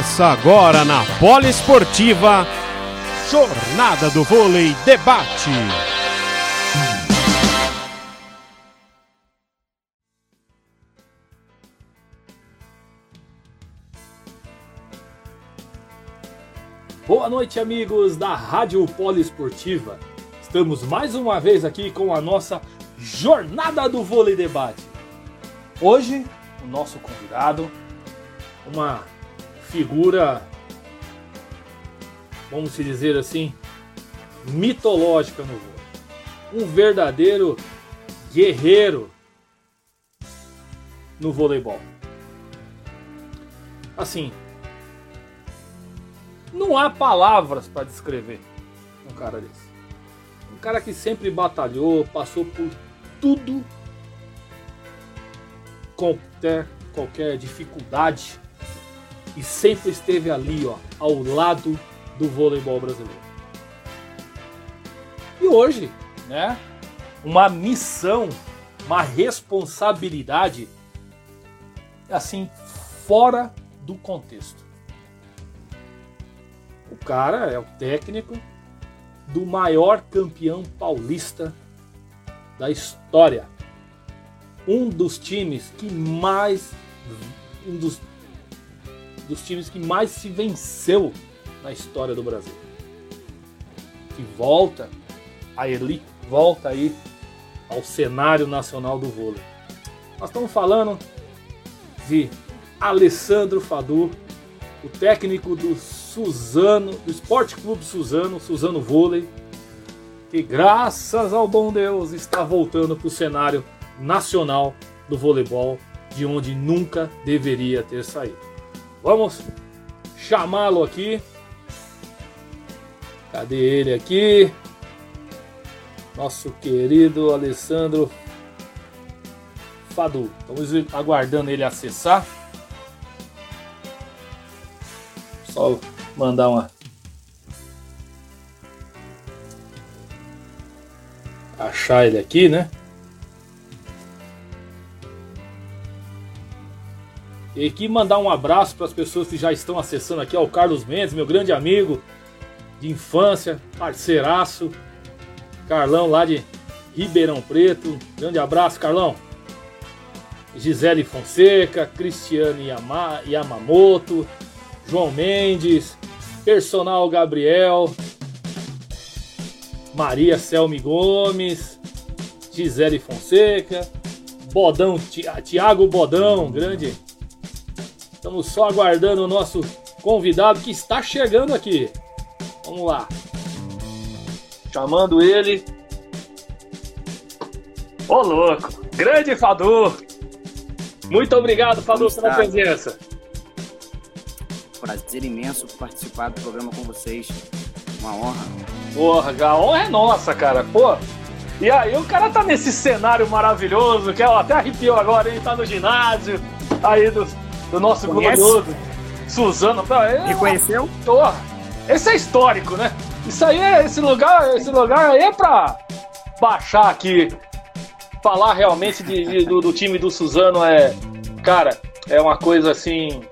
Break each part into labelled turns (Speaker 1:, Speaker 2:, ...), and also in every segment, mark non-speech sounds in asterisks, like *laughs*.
Speaker 1: Começa agora na Poliesportiva Jornada do Vôlei Debate.
Speaker 2: Boa noite, amigos da Rádio Poliesportiva. Estamos mais uma vez aqui com a nossa Jornada do Vôlei Debate. Hoje, o nosso convidado, uma figura, vamos dizer assim, mitológica no vôlei. Um verdadeiro guerreiro no voleibol. Assim, não há palavras para descrever um cara desse. Um cara que sempre batalhou, passou por tudo, qualquer, qualquer dificuldade e sempre esteve ali, ó, ao lado do voleibol brasileiro. E hoje, né, uma missão, uma responsabilidade assim fora do contexto. O cara é o técnico do maior campeão paulista da história. Um dos times que mais um dos dos times que mais se venceu na história do Brasil. Que volta a elite, volta aí ao cenário nacional do vôlei. Nós estamos falando de Alessandro Fadu, o técnico do Suzano, do Esporte Clube Suzano, Suzano Vôlei, que graças ao bom Deus está voltando para o cenário nacional do voleibol, de onde nunca deveria ter saído. Vamos chamá-lo aqui. Cadê ele aqui? Nosso querido Alessandro Fadu. Estamos aguardando ele acessar. Só mandar uma. Achar ele aqui, né? E aqui mandar um abraço para as pessoas que já estão acessando aqui, ao Carlos Mendes, meu grande amigo de infância, parceiraço. Carlão lá de Ribeirão Preto. Grande abraço, Carlão. Gisele Fonseca, Cristiane Yama, Yamamoto, João Mendes, Personal Gabriel, Maria Selmi Gomes, Gisele Fonseca, Bodão, Tiago Bodão, grande Estamos só aguardando o nosso convidado que está chegando aqui. Vamos lá. Chamando ele. Ô louco! Grande Fadu! Muito obrigado, Fadu, pela presença.
Speaker 3: Prazer imenso participar do programa com vocês. Uma honra.
Speaker 2: Porra, a honra é nossa, cara. Pô, e aí o cara tá nesse cenário maravilhoso, que até arrepiou agora, ele tá no ginásio, aí dos do nosso glorioso Suzano.
Speaker 3: É, Reconheceu?
Speaker 2: Porra, esse é histórico, né? Isso aí é esse lugar, esse lugar aí é pra baixar aqui. Falar realmente de, de, do, do, time do Suzano é. Cara, é uma coisa assim.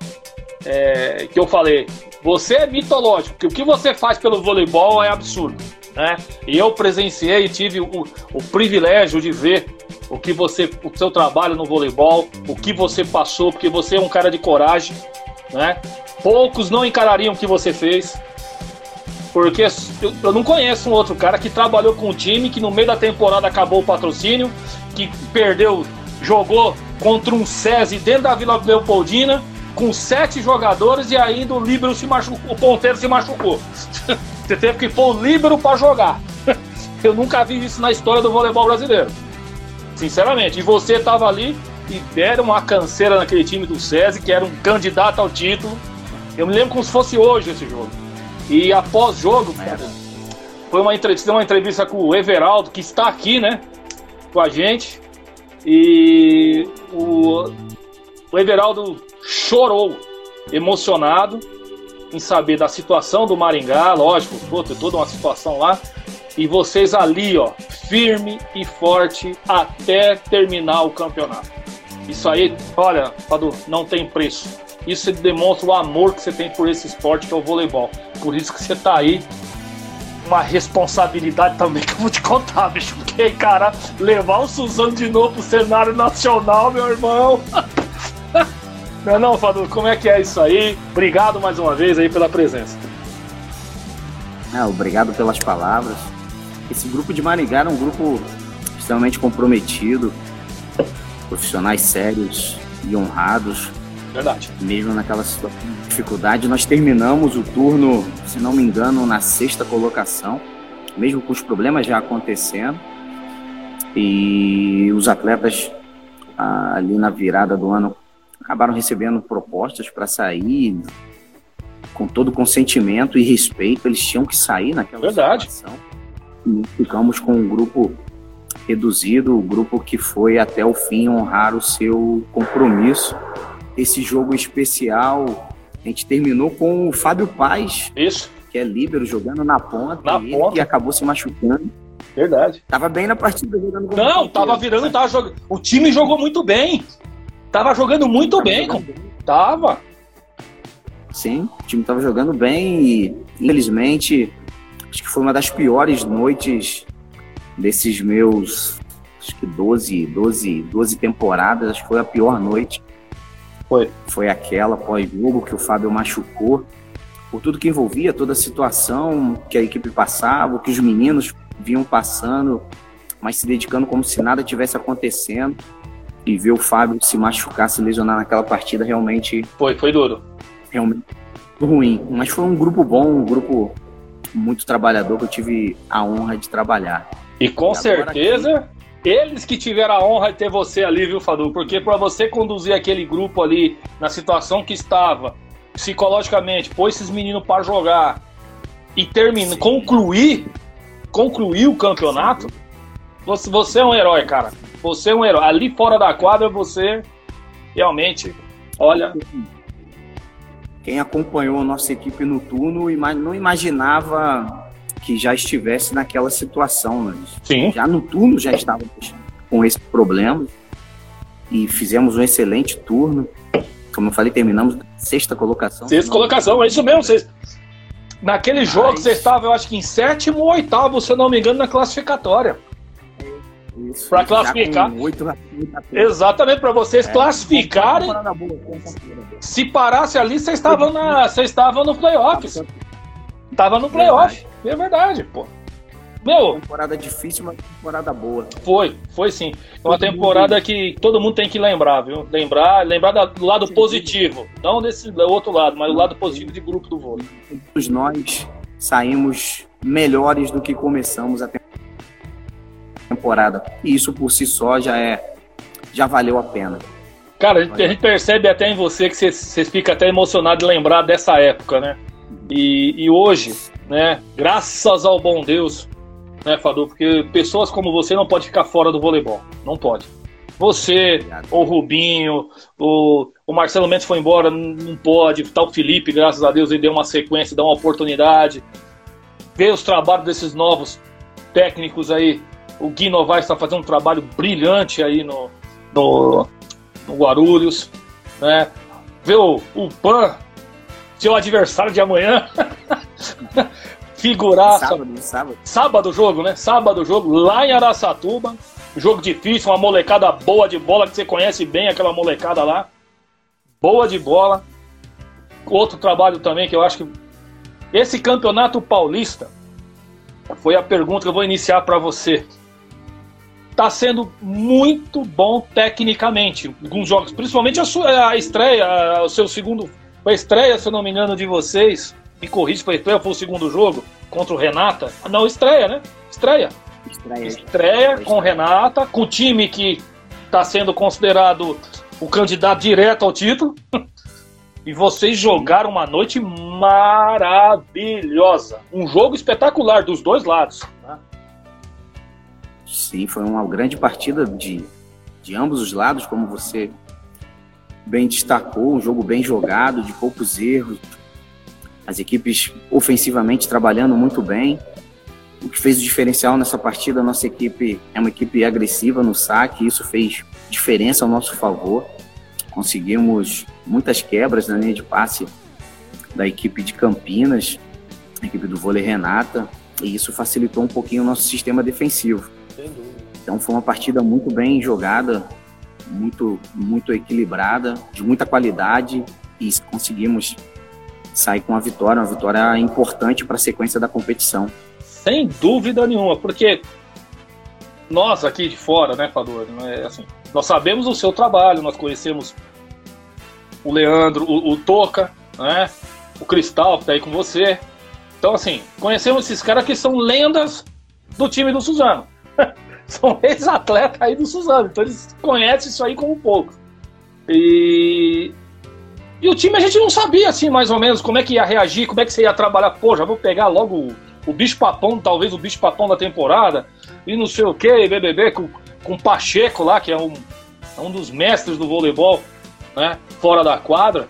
Speaker 2: É, que eu falei. Você é mitológico, porque o que você faz pelo voleibol é absurdo. Né? E eu presenciei e tive o, o privilégio de ver o que você, o seu trabalho no voleibol, o que você passou, porque você é um cara de coragem, né? Poucos não encarariam o que você fez, porque eu, eu não conheço um outro cara que trabalhou com um time que no meio da temporada acabou o patrocínio, que perdeu, jogou contra um SESI dentro da Vila Leopoldina com sete jogadores e ainda o líbero se machucou, o ponteiro se machucou. *laughs* Você teve que pôr o líbero para jogar. *laughs* Eu nunca vi isso na história do voleibol brasileiro. Sinceramente. E você estava ali e deram uma canseira naquele time do SESI, que era um candidato ao título. Eu me lembro como se fosse hoje esse jogo. E após jogo, foi uma entrevista, uma entrevista com o Everaldo, que está aqui, né? Com a gente. E o, o Everaldo chorou, emocionado, em saber da situação do Maringá, lógico, pô, tem toda uma situação lá. E vocês ali, ó, firme e forte até terminar o campeonato. Isso aí, olha, Padu, não tem preço. Isso demonstra o amor que você tem por esse esporte que é o voleibol. Por isso que você tá aí. Uma responsabilidade também que eu vou te contar, bicho. Porque, cara, levar o Suzano de novo pro cenário nacional, meu irmão. *laughs* Não, não, Fadu, como é que é isso aí? Obrigado mais uma vez aí pela presença.
Speaker 3: Ah, obrigado pelas palavras. Esse grupo de Maringá é um grupo extremamente comprometido, profissionais sérios e honrados.
Speaker 2: Verdade.
Speaker 3: Mesmo naquela situação de dificuldade, nós terminamos o turno, se não me engano, na sexta colocação, mesmo com os problemas já acontecendo. E os atletas ali na virada do ano acabaram recebendo propostas para sair com todo consentimento e respeito. Eles tinham que sair naquela
Speaker 2: Verdade.
Speaker 3: situação. Ficamos com um grupo reduzido, o grupo que foi até o fim honrar o seu compromisso. Esse jogo especial, a gente terminou com o Fábio Paz,
Speaker 2: Isso,
Speaker 3: que é líbero, jogando na ponta,
Speaker 2: Na
Speaker 3: e ele
Speaker 2: ponta.
Speaker 3: que acabou se machucando.
Speaker 2: verdade.
Speaker 3: Tava bem na partida jogando
Speaker 2: Não,
Speaker 3: ponteiro.
Speaker 2: tava virando, tava jogando. O time jogou muito bem. Tava jogando muito
Speaker 3: Tava
Speaker 2: bem,
Speaker 3: jogando
Speaker 2: com- Tava.
Speaker 3: Sim, o time estava jogando bem e, infelizmente, acho que foi uma das piores noites desses meus, acho que 12, 12, 12 temporadas, acho que foi a pior noite.
Speaker 2: Foi.
Speaker 3: Foi aquela pós-jogo que o Fábio machucou, por tudo que envolvia, toda a situação que a equipe passava, o que os meninos vinham passando, mas se dedicando como se nada tivesse acontecendo. E ver o Fábio se machucar, se lesionar naquela partida realmente
Speaker 2: Foi, foi duro.
Speaker 3: realmente ruim. Mas foi um grupo bom, um grupo muito trabalhador que eu tive a honra de trabalhar.
Speaker 2: E com
Speaker 3: agora
Speaker 2: certeza, eles que tiveram a honra de ter você ali, viu, Fadu? Porque para você conduzir aquele grupo ali na situação que estava, psicologicamente, pôr esses meninos para jogar e terminar, concluir, concluir o campeonato, você, você é um herói, cara. Você é um herói. Ali fora da quadra, você realmente, olha,
Speaker 3: Quem acompanhou a nossa equipe no turno não imaginava que já estivesse naquela situação. Né?
Speaker 2: sim,
Speaker 3: Já no turno já estávamos com esse problema e fizemos um excelente turno. Como eu falei, terminamos na sexta colocação.
Speaker 2: sexta colocação, é isso mesmo. Vocês, naquele jogo,
Speaker 3: Mas-
Speaker 2: você estava, eu acho que em sétimo ou oitavo, se eu não me engano, na classificatória.
Speaker 3: Já
Speaker 2: classificar.
Speaker 3: oito-
Speaker 2: Exatamente, para vocês
Speaker 3: É,
Speaker 2: classificarem.
Speaker 3: temporada temporada.
Speaker 2: Se parasse ali, vocês estavam na, vocês estavam no playoffs. Tava no playoff. É verdade, pô. Meu,
Speaker 3: Temporada difícil, mas temporada boa.
Speaker 2: foi, foi sim. É uma temporada que todo mundo tem que lembrar, viu? Lembrar, lembrar do lado positivo, não desse outro lado, mas do lado positivo de grupo do vôlei.
Speaker 3: Todos nós saímos melhores do que começamos a tem- temporada. E isso por si só já é já valeu a pena.
Speaker 2: Cara, a gente, a gente percebe até em você que vocês ficam até emocionados de lembrar dessa época, né? E, e hoje, né, graças ao bom Deus, né, Fadu, porque pessoas como você não pode ficar fora do voleibol. Não pode. Você, o Rubinho, o, o Marcelo Mendes foi embora, não não pode. Tá o Felipe, graças a Deus, ele deu uma sequência, deu uma oportunidade. Ver os trabalhos desses novos técnicos aí. O Gui Novaes está fazendo um trabalho brilhante aí no, no, no Guarulhos. Né? Ver o, o Pan, seu adversário de amanhã. *laughs* Figuraça.
Speaker 3: Sábado, sábado.
Speaker 2: Sábado o jogo, né? Sábado jogo lá em Araçatuba. Jogo difícil, uma molecada boa de bola, que você conhece bem aquela molecada lá. Boa de bola. Outro trabalho também que eu acho que. Esse campeonato paulista foi a pergunta que eu vou iniciar para você. Tá sendo muito bom tecnicamente. Alguns jogos, principalmente a, sua, a estreia, o seu segundo. A estreia, se eu não me engano, de vocês. Me corrija se a estreia foi o segundo jogo contra o Renata. Não, estreia, né? Estreia.
Speaker 3: Estreia.
Speaker 2: Estreia com Renata, com o time que está sendo considerado o candidato direto ao título. *laughs* E vocês jogaram uma noite maravilhosa. Um jogo espetacular dos dois lados.
Speaker 3: Sim, foi uma grande partida de, de ambos os lados, como você bem destacou, um jogo bem jogado, de poucos erros, as equipes ofensivamente trabalhando muito bem o que fez o diferencial nessa partida, a nossa equipe é uma equipe agressiva no saque, isso fez diferença ao nosso favor. Conseguimos muitas quebras na linha de passe da equipe de Campinas, a equipe do vôlei Renata, e isso facilitou um pouquinho o nosso sistema defensivo. Então foi uma partida muito bem jogada, muito, muito equilibrada, de muita qualidade, e conseguimos sair com a vitória, uma vitória importante para a sequência da competição.
Speaker 2: Sem dúvida nenhuma, porque nós aqui de fora, né, Fador, é assim, nós sabemos o seu trabalho, nós conhecemos o Leandro, o, o Toca, né, o Cristal que tá aí com você. Então, assim, conhecemos esses caras que são lendas do time do Suzano. *laughs* *laughs* são ex-atletas aí do Suzano, então eles conhecem isso aí como pouco. E e o time a gente não sabia, assim, mais ou menos, como é que ia reagir, como é que você ia trabalhar. Pô, já vou pegar logo o, bicho-papão, talvez o bicho-papão da temporada, e não sei o que, BBB, com, com o Pacheco lá, que é um, é um dos mestres do voleibol, né, fora da quadra.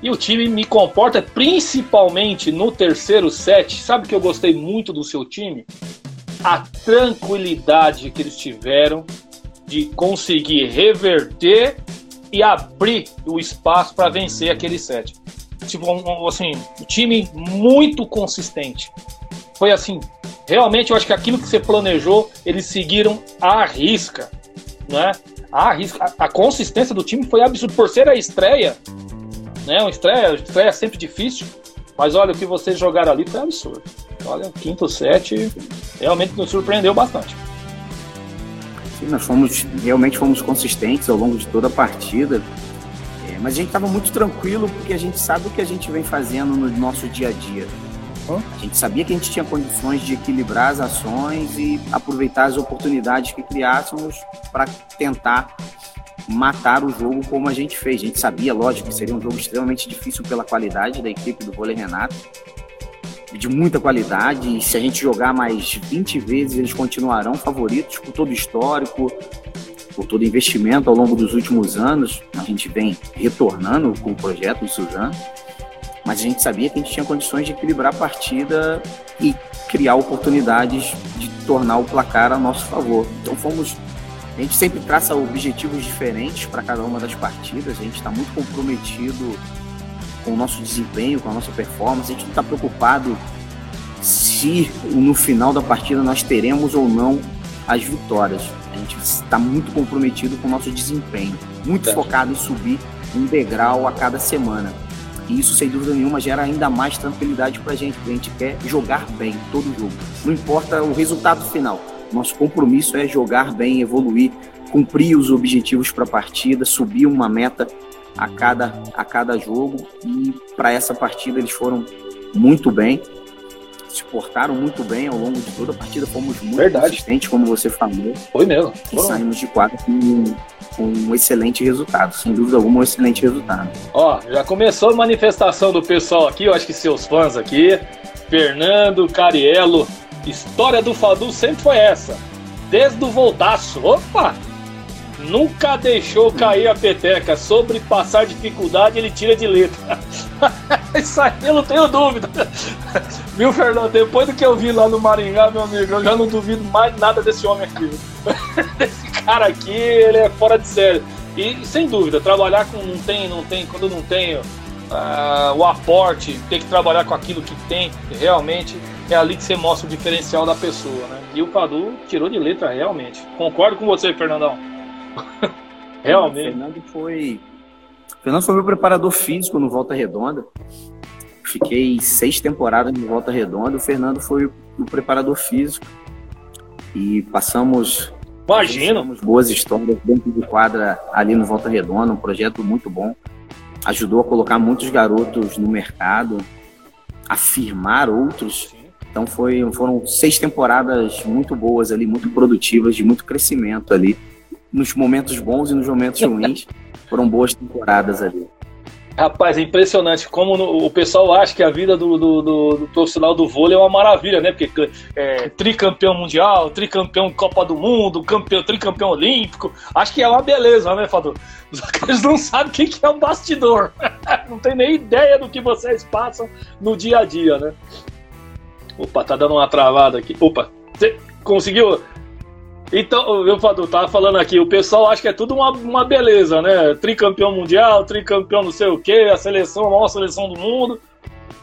Speaker 2: E o time me comporta principalmente no terceiro set. Sabe que eu gostei muito do seu time? A tranquilidade que eles tiveram de conseguir reverter e abrir o espaço para vencer aquele set. Tipo, um, assim, um time muito consistente. Foi assim, realmente eu acho que aquilo que você planejou, eles seguiram à risca, né? A, risca. a, a consistência do time foi absurda. Por ser a estreia, né? Uma estreia, estreia sempre difícil, mas olha, o que vocês jogaram ali foi absurdo. Olha, quinto set realmente nos surpreendeu bastante.
Speaker 3: Sim, nós fomos realmente fomos consistentes ao longo de toda a partida, é, mas a gente estava muito tranquilo porque a gente sabe o que a gente vem fazendo no nosso dia a dia. A gente sabia que a gente tinha condições de equilibrar as ações e aproveitar as oportunidades que criássemos para tentar matar o jogo como a gente fez. A gente sabia, lógico, que seria um jogo extremamente difícil pela qualidade da equipe do vôlei Renato, de muita qualidade. E se a gente jogar mais 20 vezes, eles continuarão favoritos por todo o histórico, por todo o investimento ao longo dos últimos anos. A gente vem retornando com o projeto do Suzano, mas a gente sabia que a gente tinha condições de equilibrar a partida e criar oportunidades de tornar o placar a nosso favor. Então fomos. A gente sempre traça objetivos diferentes para cada uma das partidas, a gente está muito comprometido com o nosso desempenho, com a nossa performance. A gente não está preocupado se no final da partida nós teremos ou não as vitórias. A gente está muito comprometido com o nosso desempenho, muito focado em subir um degrau a cada semana. E isso, sem dúvida nenhuma, gera ainda mais tranquilidade para a gente, porque a gente quer jogar bem todo jogo. Não importa o resultado final. Nosso compromisso é jogar bem, evoluir, cumprir os objetivos para a partida, subir uma meta a cada, a cada jogo. E para essa partida eles foram muito bem, se portaram muito bem ao longo de toda a partida. Fomos muito Verdade. consistentes, como você falou.
Speaker 2: Foi mesmo.
Speaker 3: E saímos de quadra com, com um excelente resultado. Sem dúvida alguma, um excelente resultado.
Speaker 2: Ó, já começou a manifestação do pessoal aqui, eu acho que seus fãs aqui. Fernando, Cariello. História do Fadu sempre foi essa. Desde o voltaço. Opa! Nunca deixou cair a peteca. Sobre passar dificuldade, ele tira de letra. *laughs* Isso aí eu não tenho dúvida. Viu, Fernando? Depois do que eu vi lá no Maringá, meu amigo, eu já não duvido mais nada desse homem aqui. *laughs* Desse cara aqui, ele é fora de série. E sem dúvida, trabalhar com não tem, não tem, quando não tem uh, o aporte, ter que trabalhar com aquilo que tem, realmente é ali que você mostra o diferencial da pessoa, né? E o Padu tirou de letra realmente. Concordo com você, Fernandão. *laughs* Realmente.
Speaker 3: O Fernando foi. O Fernando foi meu preparador físico no Volta Redonda. Fiquei seis temporadas no Volta Redonda. O Fernando foi o preparador físico. E passamos.
Speaker 2: Imagina!
Speaker 3: boas histórias dentro de quadra ali no Volta Redonda, um projeto muito bom. Ajudou a colocar muitos garotos no mercado, a firmar outros. Então foi, foram seis temporadas muito boas ali, muito produtivas, de muito crescimento ali nos momentos bons e nos momentos ruins. Foram boas temporadas ali.
Speaker 2: Rapaz, é impressionante como no, o pessoal acha que a vida do, do, do, do, profissional do vôlei é uma maravilha, né? Porque é, tricampeão mundial, tricampeão Copa do Mundo, campeão, tricampeão olímpico. Acho que é uma beleza, né, Fador? *laughs* Eles não sabem o que é um bastidor. *laughs* não tem nem ideia do que vocês passam no dia a dia, né? Opa, tá dando uma travada aqui. Opa, você conseguiu? Então, eu tava falando aqui, o pessoal acha que é tudo uma, uma beleza, né? Tricampeão mundial, tricampeão não sei o quê, a seleção, a maior seleção do mundo.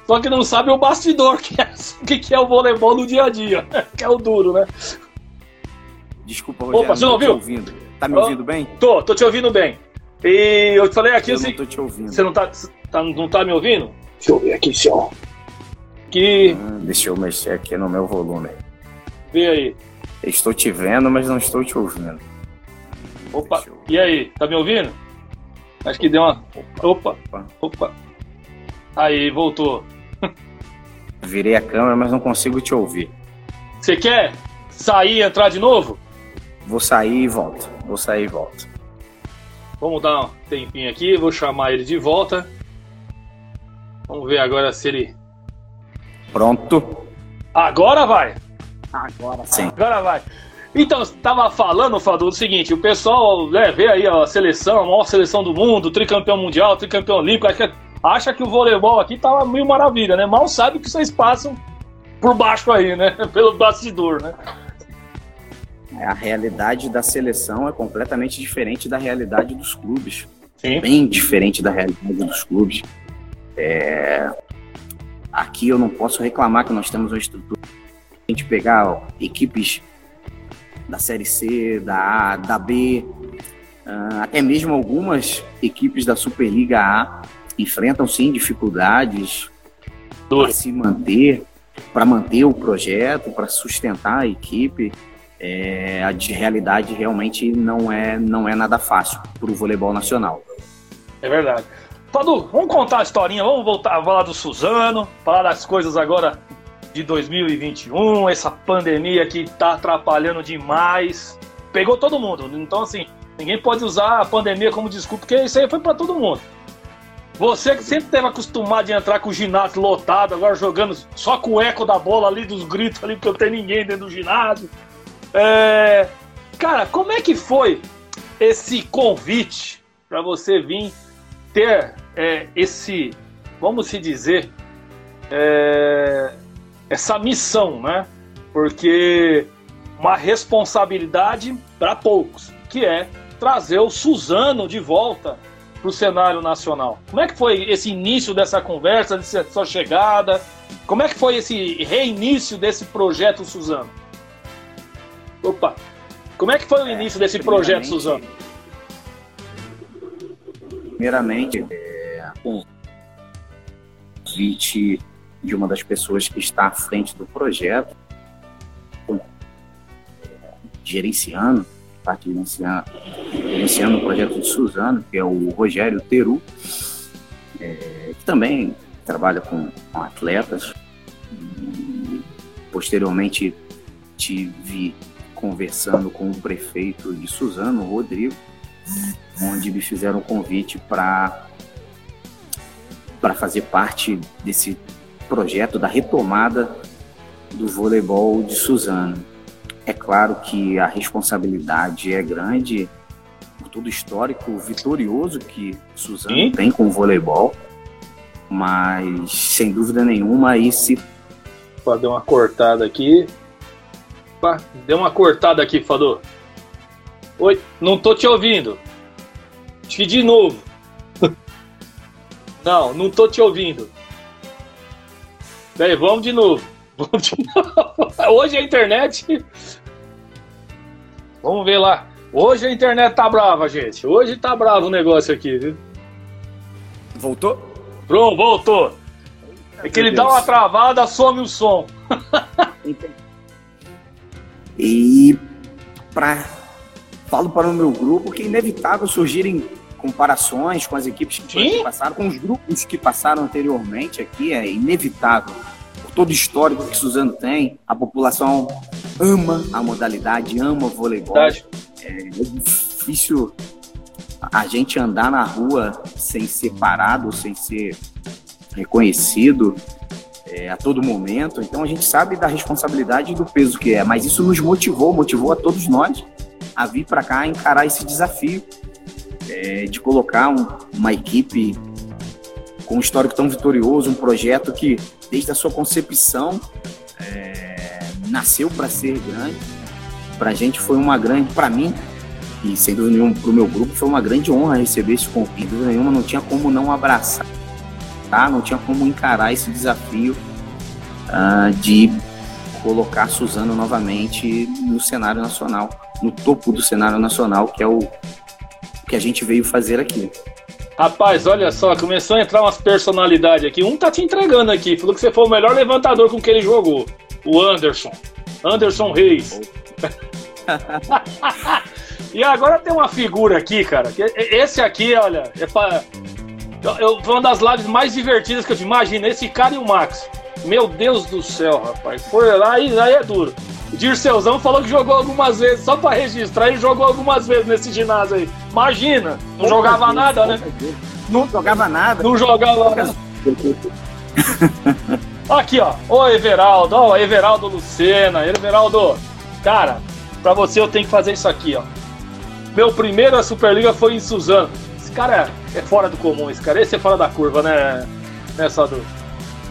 Speaker 2: Só que não sabe o bastidor, *laughs* que é, que, que é o voleibol no dia a dia, *laughs* que é o duro, né?
Speaker 3: Desculpa, Rogério,
Speaker 2: Opa, você não ouviu?
Speaker 3: ouvindo. Tá me ouvindo bem?
Speaker 2: Tô, tô te ouvindo bem. E eu te falei aqui
Speaker 3: eu
Speaker 2: assim.
Speaker 3: não tô te ouvindo.
Speaker 2: Você não tá, tá, não tá me ouvindo? Deixa eu ver aqui, senhor. Que.
Speaker 3: Hum, deixa eu mexer aqui no meu volume.
Speaker 2: Vê aí.
Speaker 3: Estou te vendo, mas não estou te ouvindo.
Speaker 2: Opa,
Speaker 3: eu-
Speaker 2: e aí? Tá me ouvindo? Acho que deu uma. Opa,
Speaker 3: Opa.
Speaker 2: opa. Aí, voltou.
Speaker 3: Virei a câmera, mas não consigo te ouvir.
Speaker 2: Você quer sair e entrar de novo?
Speaker 3: Vou sair e volto. Vou sair e volto.
Speaker 2: Vamos dar um tempinho aqui, vou chamar ele de volta. Vamos ver agora se ele.
Speaker 3: Pronto?
Speaker 2: Agora vai!
Speaker 3: Agora sim.
Speaker 2: Agora vai. Então, você tava falando, Fadu, o seguinte, o pessoal né, vê aí ó, a seleção, a maior seleção do mundo, tricampeão mundial, tricampeão olímpico, acha que, acha que o voleibol aqui tava mil maravilha, né? Mal sabe que vocês passam por baixo aí, né? *laughs* Pelo bastidor, né?
Speaker 3: A realidade da seleção é completamente diferente da realidade dos clubes.
Speaker 2: Sim.
Speaker 3: Bem diferente da realidade dos clubes. É, Aqui eu não posso reclamar que nós temos uma estrutura. A gente pegar ó, equipes da Série C, da A, da B, ah, até mesmo algumas equipes da Superliga A enfrentam sim dificuldades para se manter, para manter o projeto, para sustentar a equipe. É, a de realidade realmente não é, não é nada fácil para o voleibol nacional.
Speaker 2: É verdade. Fadu, vamos contar a historinha, vamos voltar a falar do Suzano, falar das coisas agora de 2021, essa pandemia que tá atrapalhando demais. Pegou todo mundo, então assim, ninguém pode usar a pandemia como desculpa, porque isso aí foi para todo mundo. Você que sempre teve acostumado de entrar com o ginásio lotado, agora jogando só com o eco da bola ali, dos gritos ali, porque não tem ninguém dentro do ginásio. É... Cara, como é que foi esse convite para você vir ter é, esse, vamos se dizer, é, essa missão, né? Porque uma responsabilidade para poucos, que é trazer o Suzano de volta para o cenário nacional. Como é que foi esse início dessa conversa, dessa sua chegada? Como é que foi esse reinício desse projeto Suzano? Opa! Como é que foi o início desse projeto Suzano?
Speaker 3: Primeiramente, é, um convite de uma das pessoas que está à frente do projeto, é, gerenciando, está gerenciando, gerenciando o projeto de Suzano, que é o Rogério Teru, é, que também trabalha com, com atletas. E, posteriormente, tive conversando com o prefeito de Suzano, Rodrigo, onde me fizeram um convite para para fazer parte desse projeto da retomada do voleibol de Suzano. É claro que a responsabilidade é grande por todo o histórico vitorioso que Suzano
Speaker 2: Sim.
Speaker 3: tem com o voleibol, mas sem dúvida nenhuma esse
Speaker 2: Opa, deu uma cortada aqui. Opa, deu uma cortada aqui, Fador. Oi, não tô te ouvindo. Acho que de novo. *laughs* Não, não tô te ouvindo. Peraí, vamos de novo. *laughs* Vamos de novo. Hoje a internet. Vamos ver lá. Hoje a internet tá brava, gente. Hoje tá bravo o negócio aqui, viu?
Speaker 3: voltou.
Speaker 2: Pronto, voltou. É que ele dá uma travada, some o som.
Speaker 3: E para falo para o meu grupo que é inevitável surgirem comparações com as equipes que passaram, com os grupos que passaram anteriormente aqui, é inevitável. Por todo o histórico que Suzano tem, a população ama a modalidade, ama o voleibol.
Speaker 2: Verdade.
Speaker 3: É difícil a gente andar na rua sem ser parado, sem ser reconhecido é, a todo momento. Então a gente sabe da responsabilidade e do peso que é, mas isso nos motivou, motivou a todos nós a vir para cá encarar esse desafio é, de colocar um- uma equipe com um histórico tão vitorioso, um projeto que desde a sua concepção é, nasceu para ser grande. Para a gente foi uma grande, para mim, e sem dúvida nenhuma para o meu grupo, foi uma grande honra receber esse convite. Nenhuma, não tinha como não abraçar, tá? não tinha como encarar esse desafio uh, de colocar Suzano novamente no cenário nacional, no topo do cenário nacional, que é o que a gente veio fazer aqui.
Speaker 2: Rapaz, olha só, começou a entrar umas personalidades aqui. Um tá te entregando aqui, falou que você foi o melhor levantador com que ele jogou. O Anderson. Anderson Reis. *laughs* e agora tem uma figura aqui, cara. Esse aqui, olha, é pra, eu, foi uma das lives mais divertidas que eu imagino. Esse cara e o Max. Meu Deus do céu, rapaz. Foi lá e aí é duro. Dirceuzão falou que jogou algumas vezes, só para registrar, ele jogou algumas vezes nesse ginásio aí. Imagina, não jogava nada, né?
Speaker 3: Não jogava nada.
Speaker 2: Não jogava nada. *laughs* Aqui, ó. Ô, Everaldo. Ó, Everaldo Lucena. Everaldo, cara, pra você eu tenho que fazer isso aqui, ó. Meu primeiro a Superliga foi em Suzano. Esse cara é, é fora do comum, esse cara. Esse é fora da curva, né, né Sadu?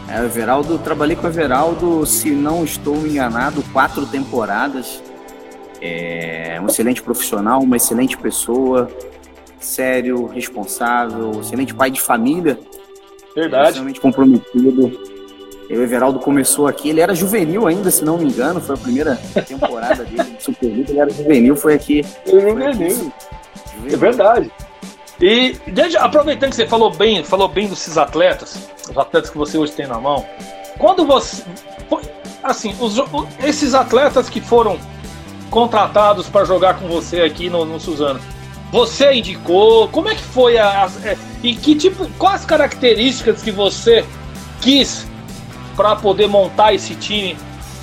Speaker 3: É, o Everaldo, trabalhei com o Everaldo, se não estou enganado, quatro temporadas. É um excelente profissional, uma excelente pessoa, sério, responsável, excelente pai de família.
Speaker 2: Verdade.
Speaker 3: Extremamente comprometido. O Everaldo começou aqui, ele era juvenil ainda, se não me engano, foi a primeira temporada dele *laughs* de Superliga, ele era juvenil, foi aqui.
Speaker 2: Juvenil. É verdade. E aproveitando que você falou bem, falou bem desses atletas, os atletas que você hoje tem na mão, quando você. Assim, os, esses atletas que foram contratados para jogar com você aqui no, no Suzano, você indicou? Como é que foi a, a, é, e que tipo, quais as características que você quis para poder montar esse time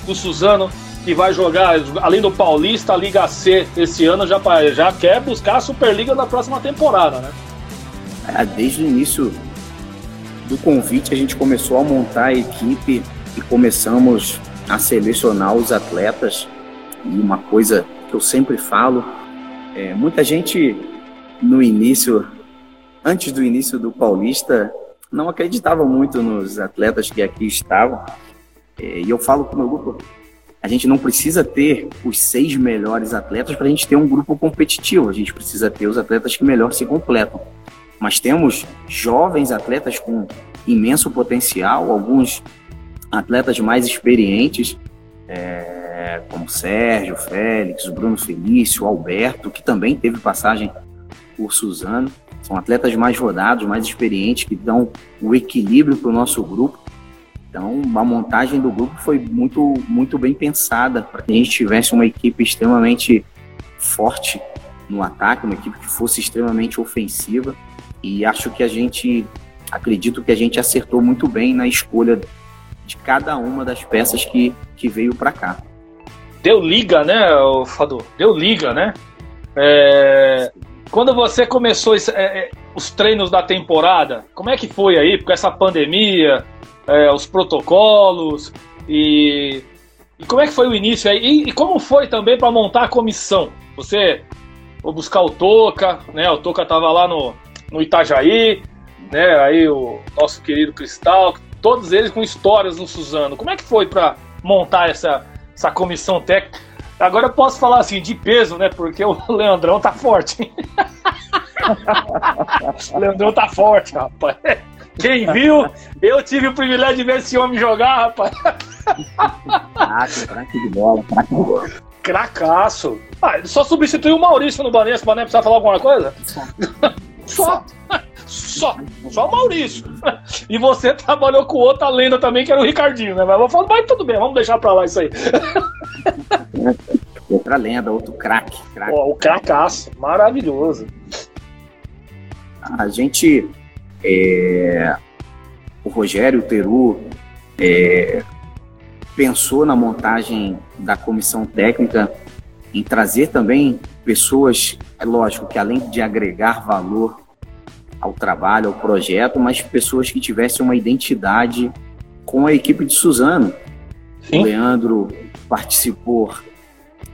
Speaker 2: do Suzano que vai jogar, além do Paulista, a Liga C esse ano, já, já quer buscar a Superliga na próxima temporada, né?
Speaker 3: É, desde o início do convite, a gente começou a montar a equipe e começamos a selecionar os atletas. E uma coisa que eu sempre falo, é, muita gente no início, antes do início do Paulista, não acreditava muito nos atletas que aqui estavam. É, e eu falo com o meu grupo, a gente não precisa ter os seis melhores atletas para a gente ter um grupo competitivo. A gente precisa ter os atletas que melhor se completam. Mas temos jovens atletas com imenso potencial, alguns atletas mais experientes, é, como Sérgio, Félix, Bruno Felício, Alberto, que também teve passagem por Suzano. São atletas mais rodados, mais experientes, que dão o equilíbrio para o nosso grupo. Então, a montagem do grupo foi muito, muito bem pensada para que a gente tivesse uma equipe extremamente forte no ataque, uma equipe que fosse extremamente ofensiva. E acho que a gente, acredito que a gente acertou muito bem na escolha de cada uma das peças que, que veio para cá.
Speaker 2: Deu liga, né, Fadu? Deu liga, né? É... Quando você começou é, é, os treinos da temporada, como é que foi aí? Com essa pandemia, é, os protocolos e, e, como é que foi o início aí? E, e como foi também para montar a comissão? Você foi buscar o Toca, né? O Toca tava lá no, no Itajaí, né? Aí o nosso querido Cristal, todos eles com histórias no Suzano. Como é que foi para montar essa, essa comissão técnica? Agora eu posso falar assim, de peso, né? Porque o *laughs* Leandrão tá forte. *laughs* Leandrão tá forte, rapaz. Quem viu, eu tive o privilégio de ver esse homem jogar, rapaz.
Speaker 3: Craque, craque de bola, craque de bola.
Speaker 2: Cracaço. Ah, ele só substituiu o Maurício no Banesco, o Banesco precisava falar alguma coisa? Só. Só. Só o Maurício. E você trabalhou com outra lenda também, que era o Ricardinho, né? Mas eu falo, mas tudo bem, vamos deixar pra lá isso aí. *laughs*
Speaker 3: Outra lenda, outro craque.
Speaker 2: Crack. o cracaço, maravilhoso.
Speaker 3: A gente é, o Rogério Teru é, pensou na montagem da comissão técnica em trazer também pessoas, é lógico que além de agregar valor ao trabalho, ao projeto, mas pessoas que tivessem uma identidade com a equipe de Suzano. Sim. O Leandro participou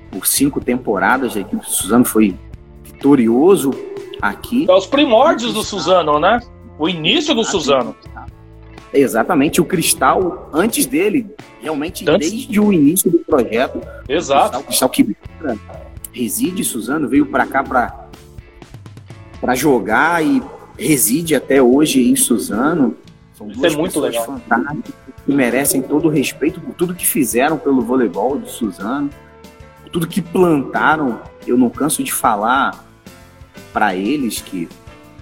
Speaker 3: por cinco temporadas da equipe de Suzano, foi vitorioso aqui.
Speaker 2: É os primórdios do Suzano, né? O início do Suzano.
Speaker 3: Exatamente, o Cristal, antes dele, realmente antes... desde o início do projeto.
Speaker 2: Exato.
Speaker 3: O Cristal, que reside, Suzano, veio para cá para jogar e reside até hoje em Suzano.
Speaker 2: São Isso duas é muito legal.
Speaker 3: fantásticas que merecem todo o respeito por tudo que fizeram pelo voleibol de Suzano, por tudo que plantaram. Eu não canso de falar para eles que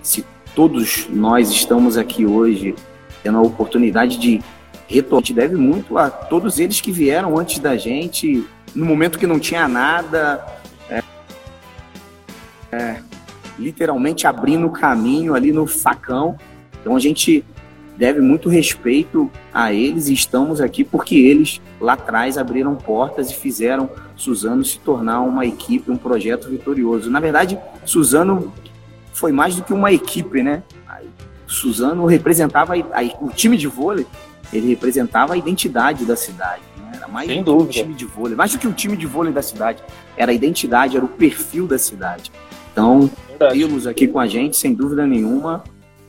Speaker 3: se todos nós estamos aqui hoje tendo a oportunidade de retornar, a gente deve muito a todos eles que vieram antes da gente, no momento que não tinha nada, é, é, literalmente abrindo o caminho ali no facão. Então a gente deve muito respeito a eles e estamos aqui porque eles lá atrás abriram portas e fizeram Suzano se tornar uma equipe, um projeto vitorioso. Na verdade, Suzano foi mais do que uma equipe, né? Suzano representava a, a, o time de vôlei, ele representava a identidade da cidade. Né? Era mais Sem do dúvida. que um time de vôlei, mais do que o time de vôlei da cidade. Era a identidade, era o perfil da cidade. Então, tê-los aqui com a gente, sem dúvida nenhuma,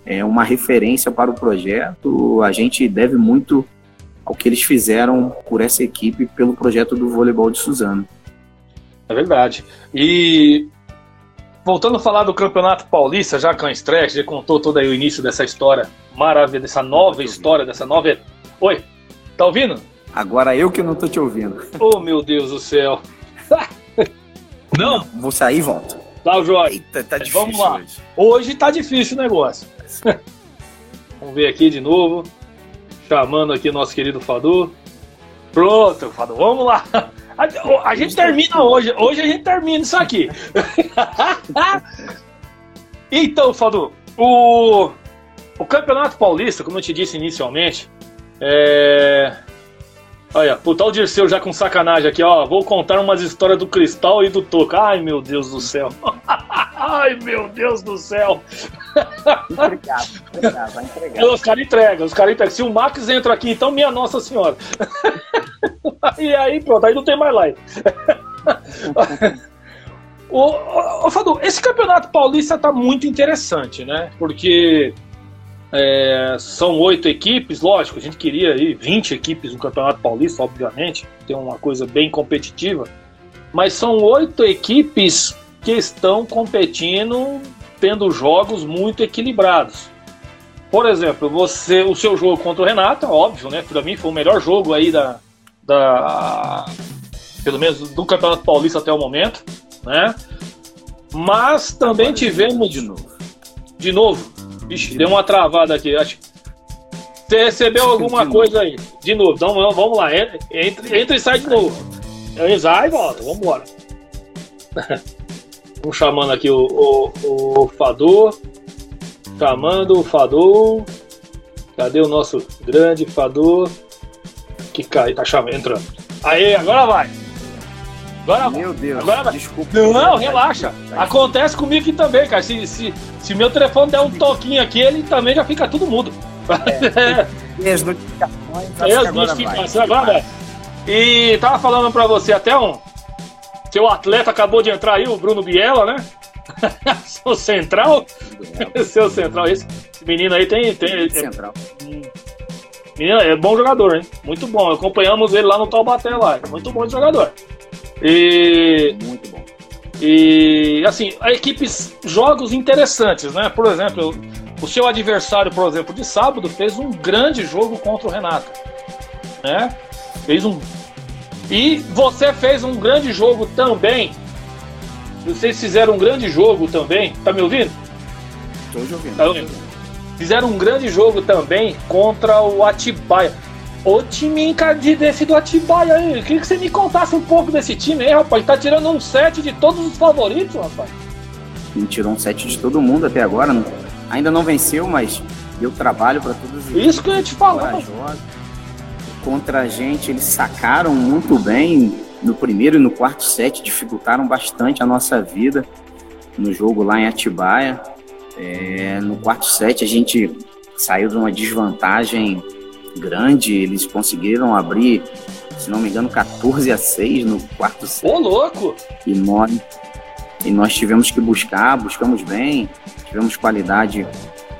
Speaker 3: é uma referência para o projeto. A gente deve muito ao que eles fizeram por essa equipe, pelo projeto do voleibol de Suzano.
Speaker 2: É verdade. E voltando a falar do Campeonato Paulista, já com a estreia, já contou todo aí o início dessa história maravilhosa, dessa nova história, dessa nova. Oi, tá ouvindo?
Speaker 3: Agora eu que não tô te ouvindo.
Speaker 2: Oh, meu Deus do céu. *laughs*
Speaker 3: não? Vou sair e volto.
Speaker 2: Tá, Jorge. Eita, tá difícil. Vamos lá. Hoje. hoje tá difícil o negócio. *laughs* Vamos ver aqui de novo. Chamando aqui nosso querido Fadu. Pronto, Fadu, vamos lá. A, a, gente termina hoje. Hoje a gente termina isso aqui. *laughs* então, Fadu, o, o Campeonato Paulista, como eu te disse inicialmente, é. Olha, o tal Dirceu já com sacanagem aqui, ó. Vou contar umas histórias do Cristal e do Toca. Ai, meu Deus do céu. *laughs* Ai, meu Deus do céu. Entregado, entregado, vai entregar. Os caras entregam, os caras entregam. Se o Max entra aqui, então, minha Nossa Senhora. *laughs* e aí, pronto, aí não tem mais live. *laughs* ô, ô, Fadu, esse campeonato paulista tá muito interessante, né? Porque é, são oito equipes, lógico, a gente queria aí 20 equipes no Campeonato Paulista, obviamente, ter uma coisa bem competitiva, mas são oito equipes que estão competindo, tendo jogos muito equilibrados. Por exemplo, você, o seu jogo contra o Renato, óbvio, né? Para mim foi o melhor jogo aí da, da, pelo menos do Campeonato Paulista até o momento, né? Mas também tivemos de novo, de novo, Deu uma travada aqui. Acho. Você recebeu alguma coisa aí? De novo, então vamos lá. Entra, entra e sai de novo. Sai e volta, vamos embora. *laughs* Vamos chamando aqui o, o, o Fador. Chamando o Fador. Cadê o nosso grande Fador? Que cai, tá chamando, entrando. Aí, agora vai. Agora,
Speaker 3: Meu Deus,
Speaker 2: agora vai. desculpa. Não, relaxa. Acontece comigo aqui também, cara. Se, se, se meu telefone der um toquinho aqui, ele também já fica tudo mudo. É, *laughs*
Speaker 3: e as notificações.
Speaker 2: É, as notificações agora vai. E tava falando pra você até um. Seu atleta acabou de entrar aí, o Bruno Biela, né? *laughs* Seu central. Seu central. Esse, esse menino aí tem. tem é, central. menino, é bom jogador, hein? Muito bom. Acompanhamos ele lá no Taubaté lá. Muito bom jogador. E. Muito. E assim, a equipes, jogos interessantes, né? Por exemplo, o seu adversário, por exemplo, de sábado fez um grande jogo contra o Renato, né? Fez um e você fez um grande jogo também. Vocês fizeram um grande jogo também. Tá me ouvindo?
Speaker 3: Estou ouvindo. Tá ouvindo?
Speaker 2: Fizeram um grande jogo também contra o Atibaia. O time desse do Atibaia aí. Queria que você me contasse um pouco desse time aí, rapaz. Tá tirando um set de todos os favoritos, rapaz.
Speaker 3: Ele tirou um set de todo mundo até agora. Não, ainda não venceu, mas deu trabalho para todos
Speaker 2: os Isso que eu ia te falar.
Speaker 3: Contra a gente, eles sacaram muito bem no primeiro e no quarto set, dificultaram bastante a nossa vida no jogo lá em Atibaia. É, no quarto set, a gente saiu de uma desvantagem grande, eles conseguiram abrir, se não me engano, 14 a 6 no quarto set.
Speaker 2: Ô, louco!
Speaker 3: E nós, e nós tivemos que buscar, buscamos bem, tivemos qualidade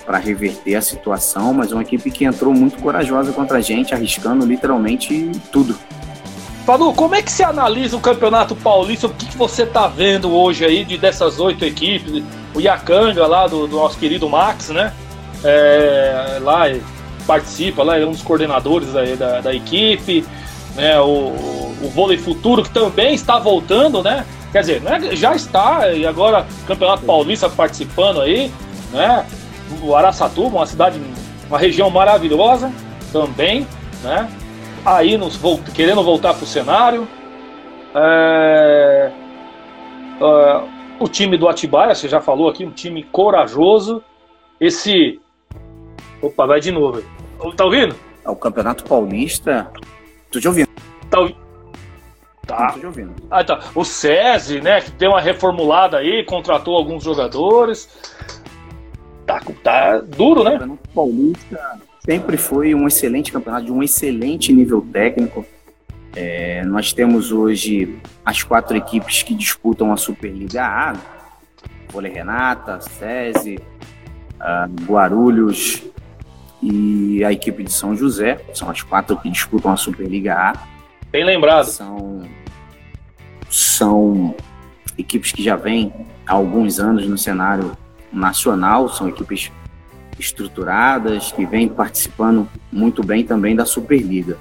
Speaker 3: para reverter a situação, mas uma equipe que entrou muito corajosa contra a gente, arriscando literalmente tudo.
Speaker 2: Fadu, como é que se analisa o Campeonato Paulista? O que, que você está vendo hoje aí de dessas oito equipes? O Iacanga lá do, do nosso querido Max, né? É, lá participa, lá é um dos coordenadores aí da, da equipe, né? O, o Vôlei Futuro que também está voltando, né? Quer dizer, né, já está, e agora Campeonato Paulista participando aí, né? O Araçatuba, uma cidade, uma região maravilhosa também, né? Aí nos, querendo voltar para o cenário. É, é, o time do Atibaia, você já falou aqui, um time corajoso. Esse. Opa, vai de novo. Tá ouvindo?
Speaker 3: É o Campeonato Paulista. Tô te ouvindo.
Speaker 2: Tá ouvindo? Tá. Ouvindo. Ah, tá. O SESI, né, que deu uma reformulada aí, contratou alguns jogadores. Tá, tá duro, né? O
Speaker 3: Campeonato Paulista sempre foi um excelente campeonato, de um excelente nível técnico. É, nós temos hoje as quatro equipes que disputam a Superliga A: Vôlei Renata, SESI, Guarulhos e a equipe de São José. São as quatro que disputam a Superliga A.
Speaker 2: Bem lembrado.
Speaker 3: São, são equipes que já vêm há alguns anos no cenário nacional, são equipes estruturadas, que vêm participando muito bem também da Superliga.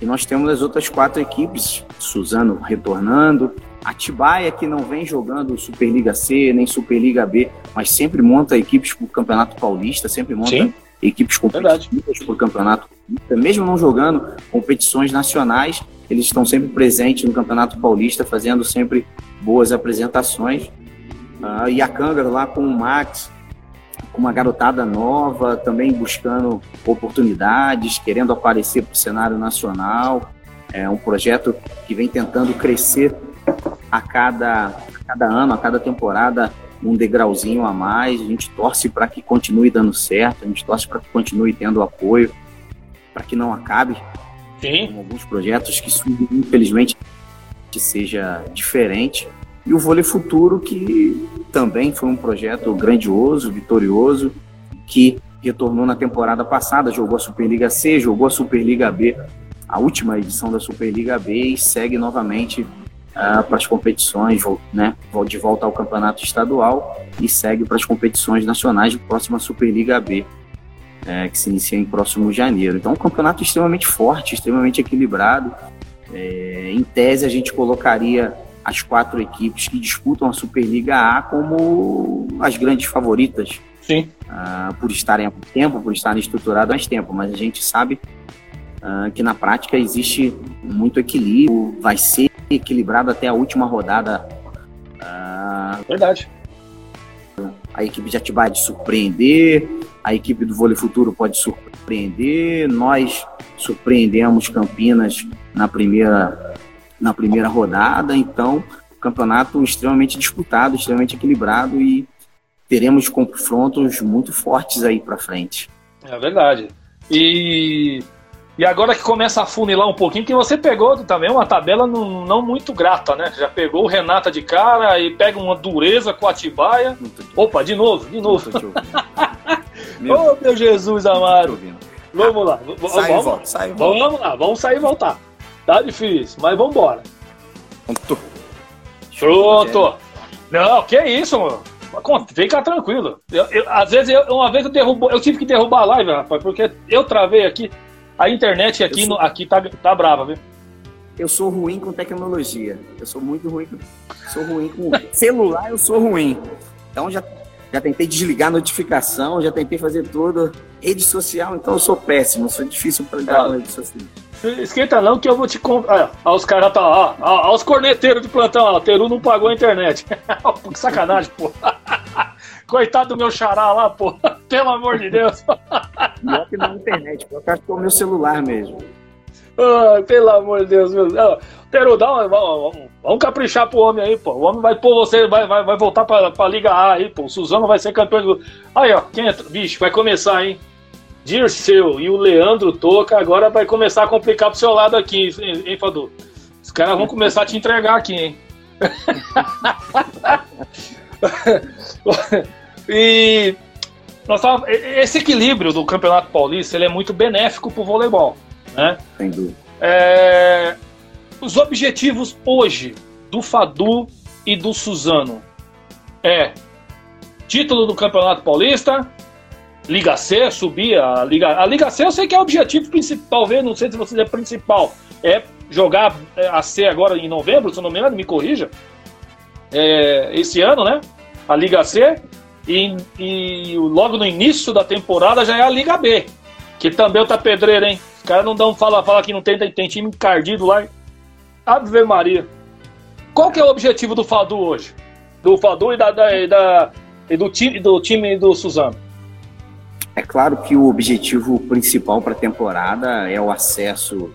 Speaker 3: E nós temos as outras quatro equipes, Suzano retornando, Atibaia que não vem jogando Superliga C nem Superliga B, mas sempre monta equipes para o Campeonato Paulista, sempre monta Sim. Equipes competitivas o Campeonato Paulista, mesmo não jogando competições nacionais, eles estão sempre presentes no Campeonato Paulista, fazendo sempre boas apresentações. Uh, e a Cângaro lá com o Max, com uma garotada nova, também buscando oportunidades, querendo aparecer para o cenário nacional. É um projeto que vem tentando crescer a cada, a cada ano, a cada temporada, um degrauzinho a mais. A gente torce para que continue dando certo, a gente torce para que continue tendo apoio, para que não acabe. Sim. Alguns projetos que infelizmente, que seja diferente. E o Vôlei Futuro, que também foi um projeto grandioso, vitorioso, que retornou na temporada passada, jogou a Superliga C, jogou a Superliga B, a última edição da Superliga B, e segue novamente uh, para as competições, né, de volta ao campeonato estadual e segue para as competições nacionais de próxima Superliga B, é, que se inicia em próximo janeiro. Então, um campeonato extremamente forte, extremamente equilibrado. É, em tese, a gente colocaria as quatro equipes que disputam a Superliga A como as grandes favoritas.
Speaker 2: Sim.
Speaker 3: Uh, por estarem há tempo, por estarem estruturadas há mais tempo, mas a gente sabe uh, que na prática existe muito equilíbrio, vai ser equilibrado até a última rodada.
Speaker 2: Uh, Verdade.
Speaker 3: A equipe de Atibaia de surpreender, a equipe do Vôlei Futuro pode surpreender, nós surpreendemos Campinas na primeira na primeira rodada, então campeonato extremamente disputado, extremamente equilibrado e teremos confrontos muito fortes aí para frente.
Speaker 2: É verdade. E, e agora que começa a funilar um pouquinho, que você pegou também uma tabela não, não muito grata, né? Já pegou o Renata de cara e pega uma dureza com a Atibaia. Opa, de novo, de novo. meu, *laughs* oh, meu Jesus amado. Vamos lá. Sai vamos, volta, sai volta. Vamos lá, vamos sair e voltar. Tá difícil, mas vambora. Pronto. Pronto. Não, que isso, mano. Fica tranquilo. Eu, eu, às vezes, eu, uma vez eu derrubo, eu tive que derrubar a live, rapaz, porque eu travei aqui. A internet aqui, sou... no, aqui tá, tá brava, viu?
Speaker 3: Eu sou ruim com tecnologia. Eu sou muito ruim. Com, sou ruim com *laughs* celular, eu sou ruim. Então já, já tentei desligar a notificação, já tentei fazer tudo. Rede social, então eu sou péssimo, sou difícil para ligar ah. com rede social.
Speaker 2: Esquenta não que eu vou te comprar. Ah, os caras tá lá, ó, os corneteiros de plantão, ó, o Teru não pagou a internet. *laughs* que sacanagem, pô. *laughs* Coitado do meu xará lá, pô. Pelo amor de Deus.
Speaker 3: Pior que na internet, eu acho que é o meu celular mesmo.
Speaker 2: Ah, pelo amor de Deus, meu Deus. Teru, dá uma, vamos, vamos caprichar pro homem aí, pô. O homem vai pôr você, vai, vai, vai voltar pra, pra Liga A aí, pô. O Suzano vai ser campeão do. Aí, ó, quem entra? Bicho, vai começar, hein? Dirceu e o Leandro Toca agora vai começar a complicar pro seu lado aqui, hein, Fadu? Os caras vão começar a te entregar aqui, hein? *laughs* e nós tava, esse equilíbrio do Campeonato Paulista ele é muito benéfico para o voleibol. Né?
Speaker 3: Sem dúvida.
Speaker 2: É, os objetivos hoje do Fadu e do Suzano é título do Campeonato Paulista, Liga C, subir a Liga. A Liga C eu sei que é o objetivo principal, talvez, não sei se você é principal. É jogar a C agora em novembro, se não me engano, me corrija. É, esse ano, né? A Liga C. E, e, logo no início da temporada já é a Liga B. Que também tá pedreiro, hein? Os caras não dão fala, fala que não tem, tem time encardido lá. Ave Maria. Qual que é o objetivo do Fadu hoje? Do Fadu e, da, da, e, da, e do, time, do time do Suzano?
Speaker 3: É claro que o objetivo principal para a temporada é o acesso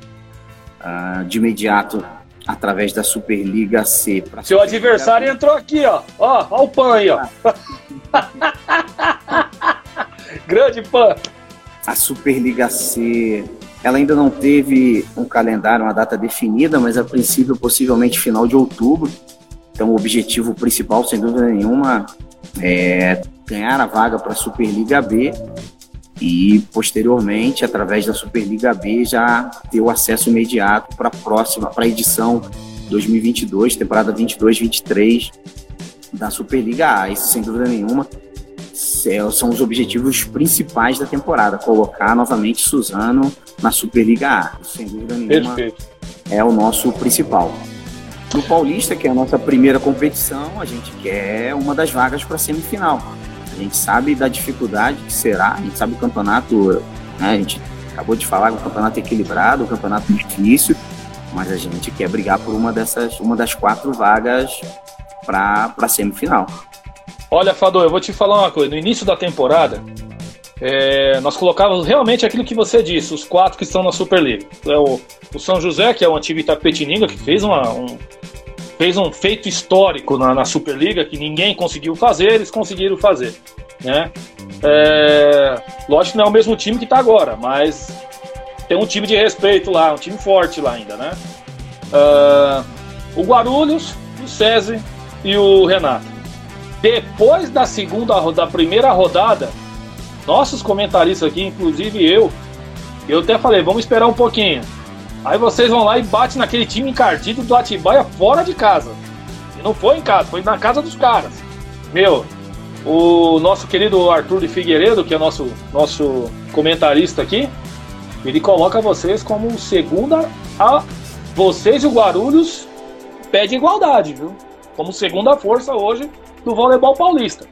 Speaker 3: uh, de imediato através da Superliga C.
Speaker 2: Seu adversário entrou aqui, ó. Ó, ó o Pan aí, ó. *laughs* Grande Pan.
Speaker 3: A Superliga C, ela ainda não teve um calendário, uma data definida, mas a princípio possivelmente final de outubro. Então o objetivo principal, sem dúvida nenhuma, é ganhar a vaga para a Superliga B e posteriormente, através da Superliga B, já ter o acesso imediato para a próxima, para a edição 2022, temporada 22-23 da Superliga A. Isso, sem dúvida nenhuma, são os objetivos principais da temporada, colocar novamente Suzano na Superliga A. Isso, sem dúvida nenhuma, Perfeito. é o nosso principal. No Paulista, que é a nossa primeira competição, a gente quer uma das vagas para a semifinal. A gente sabe da dificuldade que será, a gente sabe o campeonato, né, a gente acabou de falar o campeonato é equilibrado, o campeonato é difícil, mas a gente quer brigar por uma dessas, uma das quatro vagas para a semifinal.
Speaker 2: Olha, Fador, eu vou te falar uma coisa. No início da temporada, é, nós colocávamos realmente aquilo que você disse, os quatro que estão na Superliga. É o, o São José, que é o antigo Itapetininga, que fez uma, um, fez um feito histórico na, na, Superliga que ninguém conseguiu fazer, eles conseguiram fazer. Né? É, lógico que não é o mesmo time que está agora, mas tem um time de respeito lá, um time forte lá ainda. Né? Uh, o Guarulhos, o César e o Renato. Depois da segunda da primeira rodada, nossos comentaristas aqui, inclusive eu, eu até falei, vamos esperar um pouquinho. Aí vocês vão lá e batem naquele time encardido do Atibaia fora de casa. E não foi em casa, foi na casa dos caras. Meu, o nosso querido Arthur de Figueiredo, que é nosso, nosso comentarista aqui, ele coloca vocês como segunda a vocês e o Guarulhos pede igualdade, viu? Como segunda força hoje do voleibol paulista.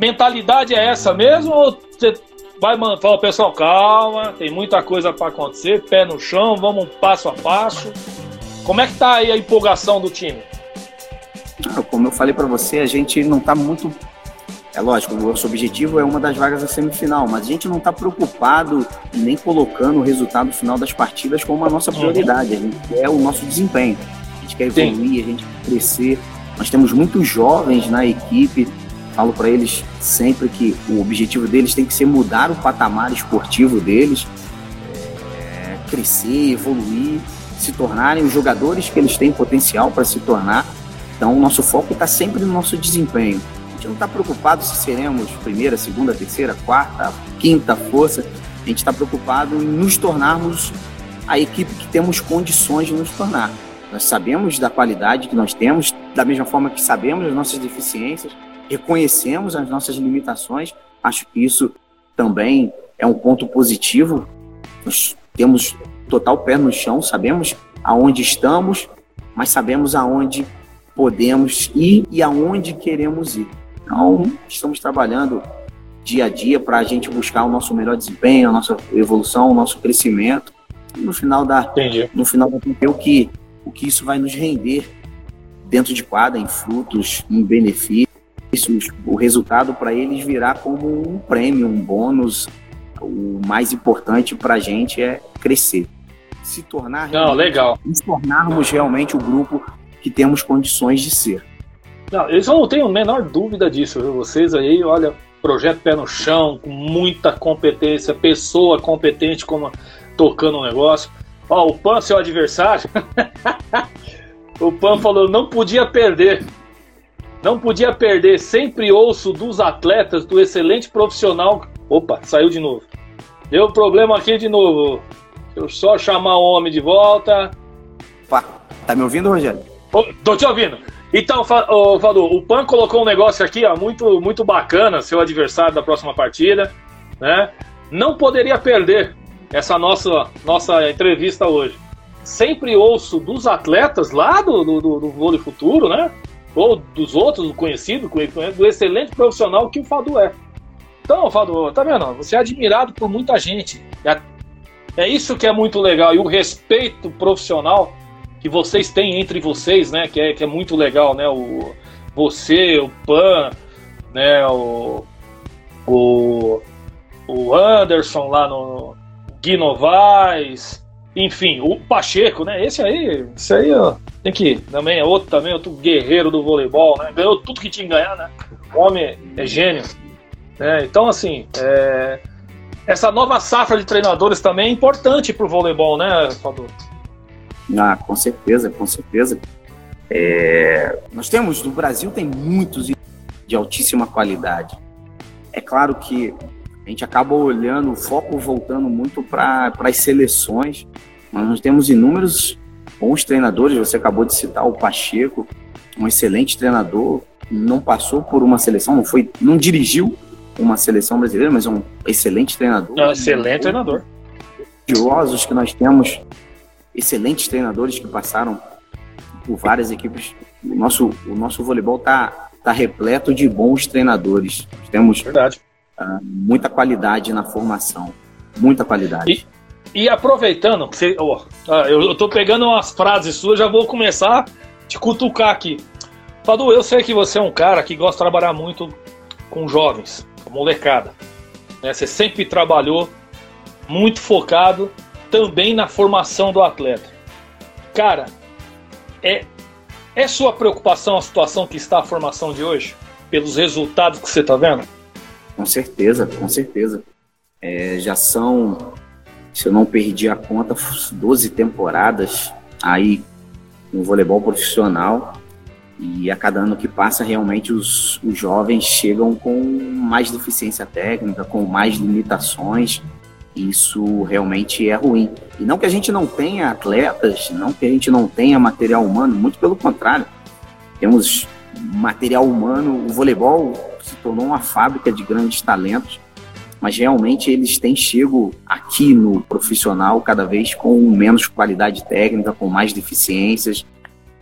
Speaker 2: Mentalidade é essa mesmo ou você vai falar, pessoal, calma, tem muita coisa para acontecer, pé no chão, vamos passo a passo. Como é que tá aí a empolgação do time?
Speaker 3: Como eu falei para você, a gente não tá muito é lógico, o nosso objetivo é uma das vagas da semifinal, mas a gente não está preocupado e nem colocando o resultado final das partidas como a nossa prioridade. A gente quer o nosso desempenho, a gente quer evoluir, Sim. a gente quer crescer. Nós temos muitos jovens na equipe, falo para eles sempre que o objetivo deles tem que ser mudar o patamar esportivo deles, é, crescer, evoluir, se tornarem os jogadores que eles têm potencial para se tornar. Então, o nosso foco está sempre no nosso desempenho. A gente não está preocupado se seremos primeira, segunda, terceira, quarta, quinta força. A gente está preocupado em nos tornarmos a equipe que temos condições de nos tornar. Nós sabemos da qualidade que nós temos, da mesma forma que sabemos das nossas deficiências, reconhecemos as nossas limitações. Acho que isso também é um ponto positivo. Nós temos total pé no chão, sabemos aonde estamos, mas sabemos aonde podemos ir e aonde queremos ir. Então, estamos trabalhando dia a dia para a gente buscar o nosso melhor desempenho, a nossa evolução, o nosso crescimento. E no final da, Entendi. no final da o que o que isso vai nos render dentro de quadra, em frutos, em benefícios o resultado para eles virá como um prêmio, um bônus. O mais importante para a gente é crescer, se tornar
Speaker 2: Não, legal.
Speaker 3: se tornarmos realmente o grupo que temos condições de ser.
Speaker 2: Não, eu não tenho a menor dúvida disso. Viu? Vocês aí, olha, projeto pé no chão, com muita competência, pessoa competente como tocando o um negócio. Ó, o Pan, seu adversário, *laughs* o Pan falou não podia perder. Não podia perder, sempre ouço dos atletas, do excelente profissional. Opa, saiu de novo. Deu problema aqui de novo. Deixa eu só chamar o homem de volta.
Speaker 3: Opa, tá me ouvindo, Rogério?
Speaker 2: Ô, tô te ouvindo. Então, oh, Fadu, o Pan colocou um negócio aqui, ó, muito, muito bacana, seu adversário da próxima partida, né? Não poderia perder essa nossa, nossa entrevista hoje. Sempre ouço dos atletas lá do, do, do, do vôlei futuro, né? Ou dos outros, do conhecido, do excelente profissional que o Fadu é. Então, Fadu, tá vendo? Você é admirado por muita gente. É, é isso que é muito legal. E o respeito profissional que vocês têm entre vocês, né? Que é, que é muito legal, né? O, você, o Pan, né? O, o, o Anderson lá no Gui Novaes, enfim, o Pacheco, né? Esse aí, esse aí, ó, tem que também é outro também, outro guerreiro do voleibol, né? Ganhou tudo que tinha que ganhar, né? O homem é gênio. Né? Então, assim, é... essa nova safra de treinadores também é importante para o voleibol, né, Fador?
Speaker 3: Ah, com certeza, com certeza. É... Nós temos, no Brasil, tem muitos de altíssima qualidade. É claro que a gente acaba olhando, o foco voltando muito para as seleções, nós temos inúmeros bons treinadores. Você acabou de citar o Pacheco, um excelente treinador, não passou por uma seleção, não foi, não dirigiu uma seleção brasileira, mas é um excelente treinador.
Speaker 2: Excelente treinador.
Speaker 3: Curiosos que nós temos, excelentes treinadores que passaram por várias equipes. O nosso, o nosso voleibol está tá repleto de bons treinadores. Nós temos
Speaker 2: Verdade
Speaker 3: uh, muita qualidade na formação. Muita qualidade.
Speaker 2: E, e aproveitando, você, eu, estou pegando umas frases suas, já vou começar a te cutucar aqui. Fadu, eu sei que você é um cara que gosta de trabalhar muito com jovens, com molecada. Né? Você sempre trabalhou muito focado também na formação do atleta. Cara, é, é sua preocupação a situação que está a formação de hoje? Pelos resultados que você está vendo?
Speaker 3: Com certeza, com certeza. É, já são, se eu não perdi a conta, 12 temporadas aí no voleibol profissional. E a cada ano que passa, realmente os, os jovens chegam com mais deficiência técnica, com mais limitações. Isso realmente é ruim. E não que a gente não tenha atletas, não que a gente não tenha material humano, muito pelo contrário. Temos material humano, o voleibol se tornou uma fábrica de grandes talentos, mas realmente eles têm chego aqui no profissional cada vez com menos qualidade técnica, com mais deficiências.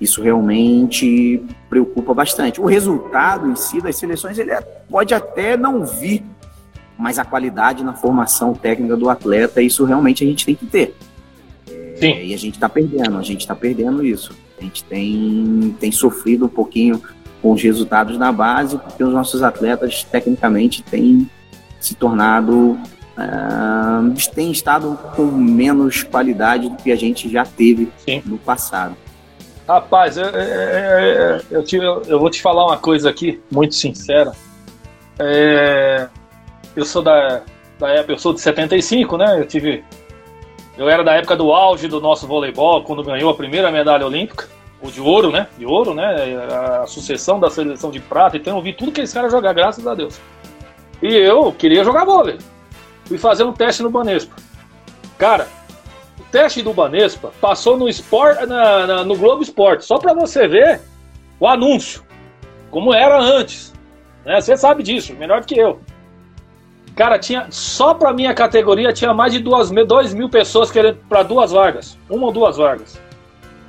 Speaker 3: Isso realmente preocupa bastante. O resultado em si das seleções ele é, pode até não vir, mas a qualidade na formação técnica do atleta, isso realmente a gente tem que ter. Sim. É, e a gente está perdendo, a gente está perdendo isso. A gente tem, tem sofrido um pouquinho com os resultados na base, porque os nossos atletas, tecnicamente, têm se tornado. Uh, têm estado com menos qualidade do que a gente já teve Sim. no passado.
Speaker 2: Rapaz, eu, eu, eu, te, eu, vou te falar uma coisa aqui, muito sincera. É, eu sou da, da época, eu sou de 75, né? Eu tive. Eu era da época do auge do nosso voleibol, quando ganhou a primeira medalha olímpica o de ouro, né? De ouro, né? A sucessão da seleção de prata. Então eu vi tudo que esse cara jogar, graças a Deus. E eu queria jogar vôlei. Fui fazer um teste no Banespa. Cara, o teste do Banespa passou no, Sport, na, na, no Globo Esporte, só para você ver o anúncio, como era antes. Né? Você sabe disso, melhor do que eu. Cara, tinha só para minha categoria tinha mais de duas, dois mil pessoas querendo para duas vagas, uma ou duas vagas.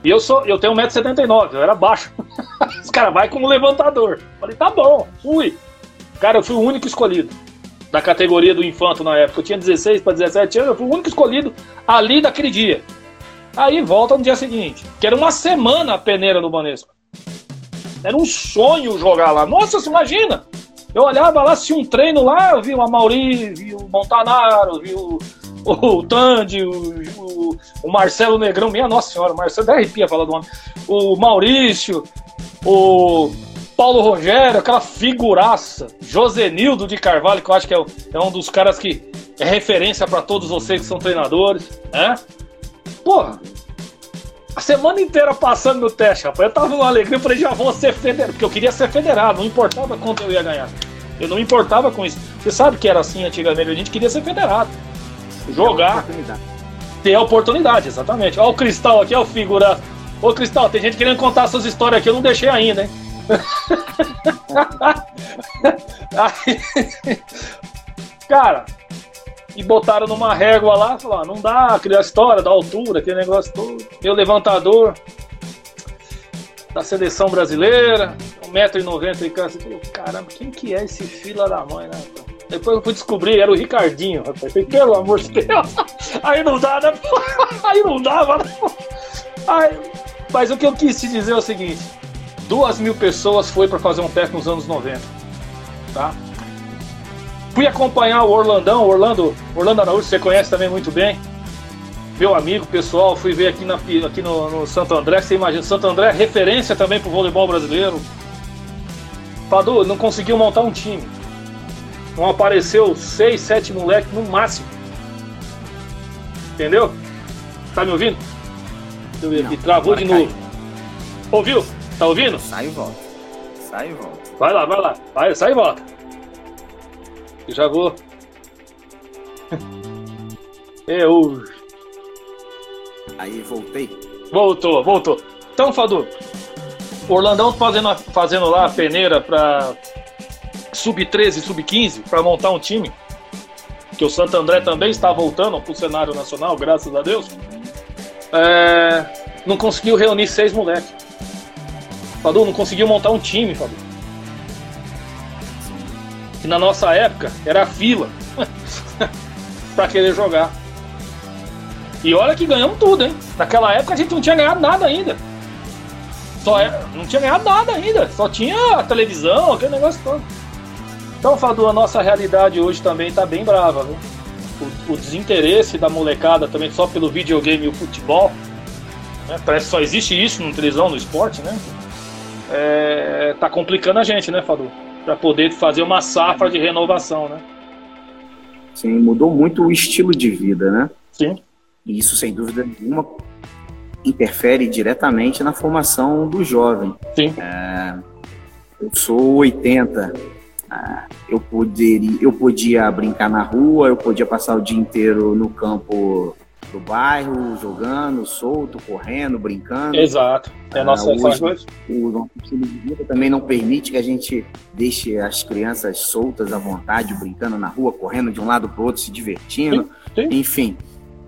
Speaker 2: E eu sou, eu tenho 1,79m, eu era baixo. *laughs* Os caras vai como levantador. Falei, tá bom, fui. Cara, eu fui o único escolhido da categoria do infanto na época. Eu tinha 16 para 17 anos, eu fui o único escolhido ali daquele dia. Aí volta no dia seguinte, que era uma semana a peneira do Banespa. Era um sonho jogar lá. Nossa, você imagina? Eu olhava lá, se um treino lá, eu vi o Amauri, vi o Montanaro, vi o, o Tandy, o, o, o, Marcelo Negrão, minha nossa senhora, o Marcelo até arrepia falar do homem, o Maurício, o Paulo Rogério, aquela figuraça, Josenildo de Carvalho, que eu acho que é, é um dos caras que é referência para todos vocês que são treinadores, né? Porra, A semana inteira passando no teste, rapaz. Eu tava numa alegria, eu falei, já vou ser federado, porque eu queria ser federado, não importava quanto eu ia ganhar. Eu não me importava com isso. Você sabe que era assim antigamente, a gente queria ser federado. Jogar. Ter a oportunidade, exatamente. Olha o Cristal aqui, olha o figura. Ô Cristal, tem gente querendo contar suas histórias aqui, eu não deixei ainda, hein? Aí, *laughs* cara, e botaram numa régua lá, falaram, não dá, criar história da altura, aquele negócio todo. Meu levantador da seleção brasileira, 1,90m e cara, caramba, quem que é esse fila da mãe, né? Depois eu fui descobrir, era o Ricardinho, rapaz. Falei, pelo amor de Deus, *laughs* aí não dá, né? *laughs* Aí não dava, né? Aí, mas o que eu quis te dizer é o seguinte: duas mil pessoas foi para fazer um teste nos anos 90, tá? Fui acompanhar o Orlandão, Orlando, Orlando Araújo, você conhece também muito bem. Meu amigo pessoal, fui ver aqui, na, aqui no, no Santo André, você imagina, Santo André é referência também pro voleibol brasileiro. Padu não conseguiu montar um time. Não apareceu seis, sete moleques no máximo. Entendeu? Tá me ouvindo? Deixa eu ver aqui, travou de novo. Ouviu? Tá ouvindo?
Speaker 3: Sai e volta. Sai e volta.
Speaker 2: Vai lá, vai lá. Vai, sai e volta. Eu já vou. *laughs* Eu.
Speaker 3: Aí voltei.
Speaker 2: Voltou, voltou. Então, Fadu, o Orlandão fazendo, fazendo lá a peneira para sub-13 sub-15 para montar um time. Que o Santo André também está voltando para o cenário nacional, graças a Deus. É, não conseguiu reunir seis moleques. Fadu, não conseguiu montar um time, Fadu que na nossa época era fila *laughs* para querer jogar. E olha que ganhamos tudo, hein? Naquela época a gente não tinha ganhado nada ainda. Só é, não tinha ganhado nada ainda. Só tinha a televisão, aquele negócio todo. Então, Fadu, a nossa realidade hoje também tá bem brava, viu? O, o desinteresse da molecada também só pelo videogame e o futebol. Né? Parece que só existe isso no televisão, no esporte, né? É, tá complicando a gente, né, Fadu? para poder fazer uma safra de renovação, né?
Speaker 3: Sim, mudou muito o estilo de vida, né?
Speaker 2: Sim.
Speaker 3: E isso, sem dúvida nenhuma, interfere diretamente na formação do jovem.
Speaker 2: Sim.
Speaker 3: É, eu sou 80. É, eu, poderia, eu podia brincar na rua, eu podia passar o dia inteiro no campo do bairro, jogando, solto, correndo, brincando.
Speaker 2: Exato. É a nossa
Speaker 3: ah, hoje, o nosso estilo de vida também não permite que a gente deixe as crianças soltas à vontade, brincando na rua, correndo de um lado para o outro, se divertindo.
Speaker 2: Sim, sim.
Speaker 3: Enfim,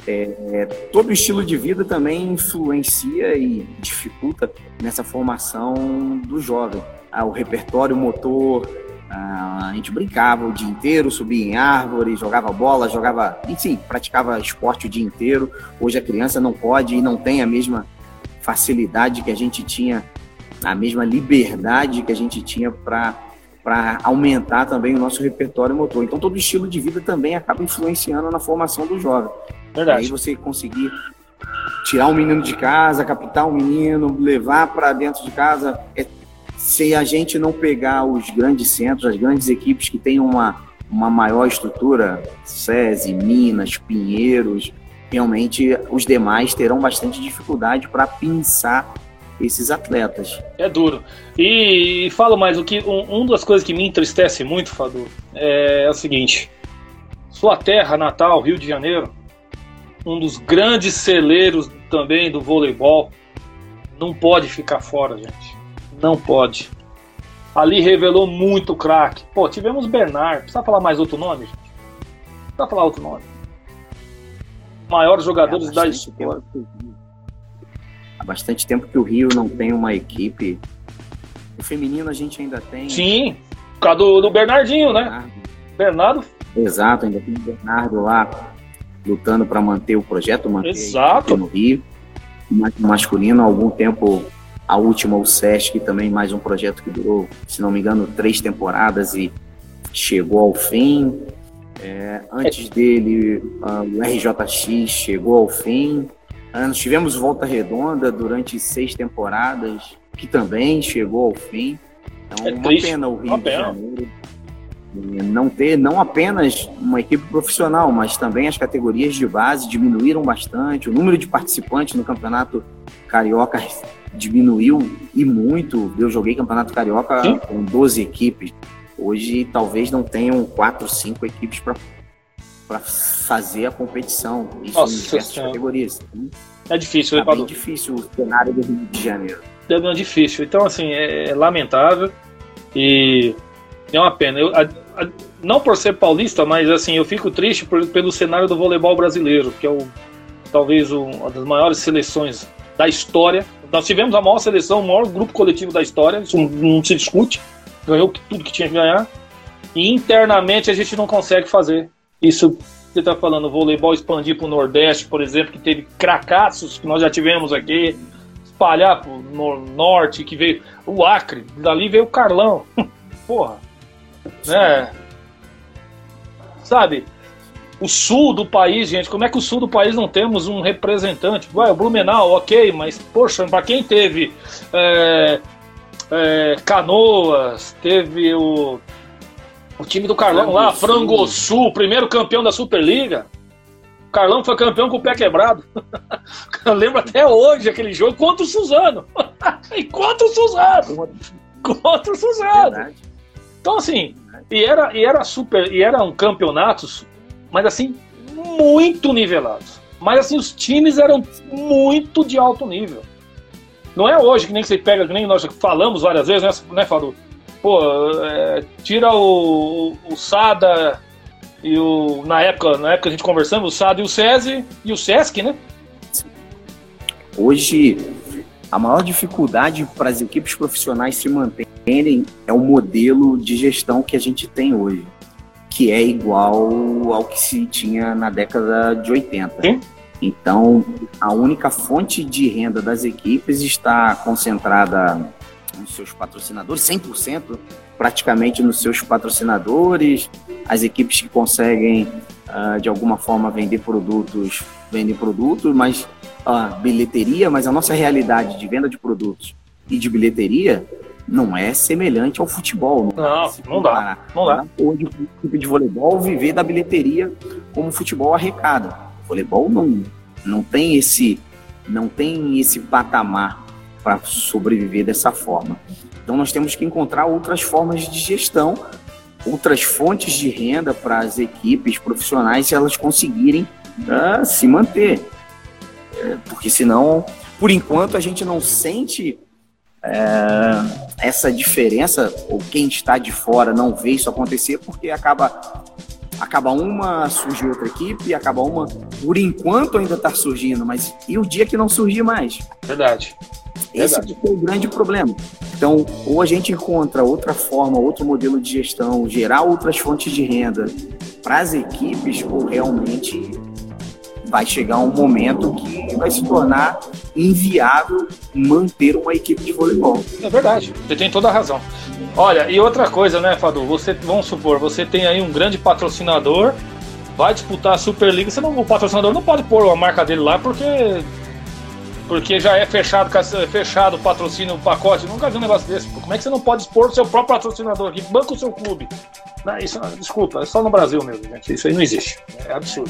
Speaker 3: é, todo o estilo de vida também influencia e dificulta nessa formação do jovem. Ah, o repertório motor, a gente brincava o dia inteiro, subia em árvore, jogava bola, jogava, enfim, praticava esporte o dia inteiro. Hoje a criança não pode e não tem a mesma facilidade que a gente tinha, a mesma liberdade que a gente tinha para para aumentar também o nosso repertório motor. Então todo estilo de vida também acaba influenciando na formação do jovem.
Speaker 2: Verdade.
Speaker 3: Aí você conseguir tirar um menino de casa, captar um menino, levar para dentro de casa, é se a gente não pegar os grandes centros, as grandes equipes que têm uma, uma maior estrutura, SESI, Minas, Pinheiros, realmente os demais terão bastante dificuldade para pensar esses atletas.
Speaker 2: É duro. E, e falo mais, o que um, um, das coisas que me entristece muito, Fadu, é, é o seguinte: sua terra natal, Rio de Janeiro, um dos grandes celeiros também do voleibol, não pode ficar fora, gente. Não pode. Ali revelou muito craque. Pô, tivemos Bernard. Precisa falar mais outro nome, gente? Precisa falar outro nome. Maiores jogadores é, da história.
Speaker 3: Há bastante tempo que o Rio não tem uma equipe. O feminino a gente ainda tem.
Speaker 2: Sim, por causa do, do Bernardinho, né? Bernardo.
Speaker 3: Exato, ainda tem o Bernardo lá lutando para manter o projeto, manter
Speaker 2: Exato.
Speaker 3: no Rio. O masculino, há algum tempo a última, o Sesc, também mais um projeto que durou, se não me engano, três temporadas e chegou ao fim. É, antes dele, uh, o RJX chegou ao fim. Nós tivemos Volta Redonda durante seis temporadas, que também chegou ao fim. Então,
Speaker 2: é
Speaker 3: uma
Speaker 2: triste.
Speaker 3: pena o Rio
Speaker 2: uma
Speaker 3: de
Speaker 2: pena.
Speaker 3: Janeiro não ter não apenas uma equipe profissional, mas também as categorias de base diminuíram bastante. O número de participantes no campeonato carioca diminuiu e muito. Eu joguei campeonato carioca Sim. com 12 equipes. Hoje talvez não tenham quatro, cinco equipes para fazer a competição. Isso Nossa, em diversas categorias.
Speaker 2: É difícil,
Speaker 3: tá bem difícil o cenário do Rio de Janeiro.
Speaker 2: É bem difícil. Então, assim, é lamentável e é uma pena. Eu, a, a, não por ser paulista, mas assim, eu fico triste por, pelo cenário do voleibol brasileiro, que é o, talvez o, uma das maiores seleções da história. Nós tivemos a maior seleção, o maior grupo coletivo da história, isso não se discute. Ganhou tudo que tinha que ganhar. E internamente a gente não consegue fazer isso. Você está falando, voleibol expandir para o Nordeste, por exemplo, que teve cracassos que nós já tivemos aqui, espalhar para o Norte, que veio o Acre, dali veio o Carlão. *laughs* Porra, né? Sabe? O sul do país, gente, como é que o sul do país não temos um representante? Vai, o Blumenau, ok, mas, poxa, para quem teve é, é, Canoas, teve o, o time do Carlão lá, Frangosul, primeiro campeão da Superliga. O Carlão foi campeão com o pé quebrado. Eu *laughs* lembro até hoje aquele jogo contra o Suzano. *laughs* e contra o Suzano. Contra o Suzano. Então, assim, e era, e era super, e eram campeonatos, mas assim, muito nivelados. Mas assim, os times eram muito de alto nível. Não é hoje que nem você pega, que nem nós falamos várias vezes, né, né Fadu? Pô, é, tira o, o Sada e o. Na época, na época a gente conversamos, o Sada e o SESI e o Sesc, né?
Speaker 3: Hoje, a maior dificuldade para as equipes profissionais se manterem é o modelo de gestão que a gente tem hoje, que é igual ao que se tinha na década de 80. Sim. Então, a única fonte de renda das equipes está concentrada nos seus patrocinadores, 100% praticamente nos seus patrocinadores. As equipes que conseguem, uh, de alguma forma, vender produtos, vendem produtos, mas uh, bilheteria, mas a nossa realidade de venda de produtos e de bilheteria não é semelhante ao futebol.
Speaker 2: Não, não, não dá. Não dá.
Speaker 3: Hoje o equipe de voleibol viver da bilheteria como o futebol arrecada. O voleibol não, não tem esse não tem esse patamar para sobreviver dessa forma. Então nós temos que encontrar outras formas de gestão, outras fontes de renda para as equipes profissionais se elas conseguirem uh, se manter. É, porque senão, por enquanto, a gente não sente é, essa diferença, ou quem está de fora não vê isso acontecer, porque acaba acaba uma, surge outra equipe, acaba uma, por enquanto ainda está surgindo, mas e o dia que não surgir mais?
Speaker 2: Verdade.
Speaker 3: Esse Verdade. é o grande problema. Então, ou a gente encontra outra forma, outro modelo de gestão, gerar outras fontes de renda para as equipes, ou realmente vai chegar um momento que vai se tornar inviável manter uma equipe de voleibol.
Speaker 2: É verdade, você tem toda a razão. Olha, e outra coisa, né, Fadu? Você, vamos supor, você tem aí um grande patrocinador, vai disputar a Superliga, você não, o patrocinador não pode pôr a marca dele lá porque porque já é fechado, fechado o patrocínio, o pacote. nunca vi um negócio desse. Como é que você não pode expor o seu próprio patrocinador aqui? Banca o seu clube. Não, isso, desculpa, é só no Brasil mesmo, gente. Isso aí não existe. É absurdo.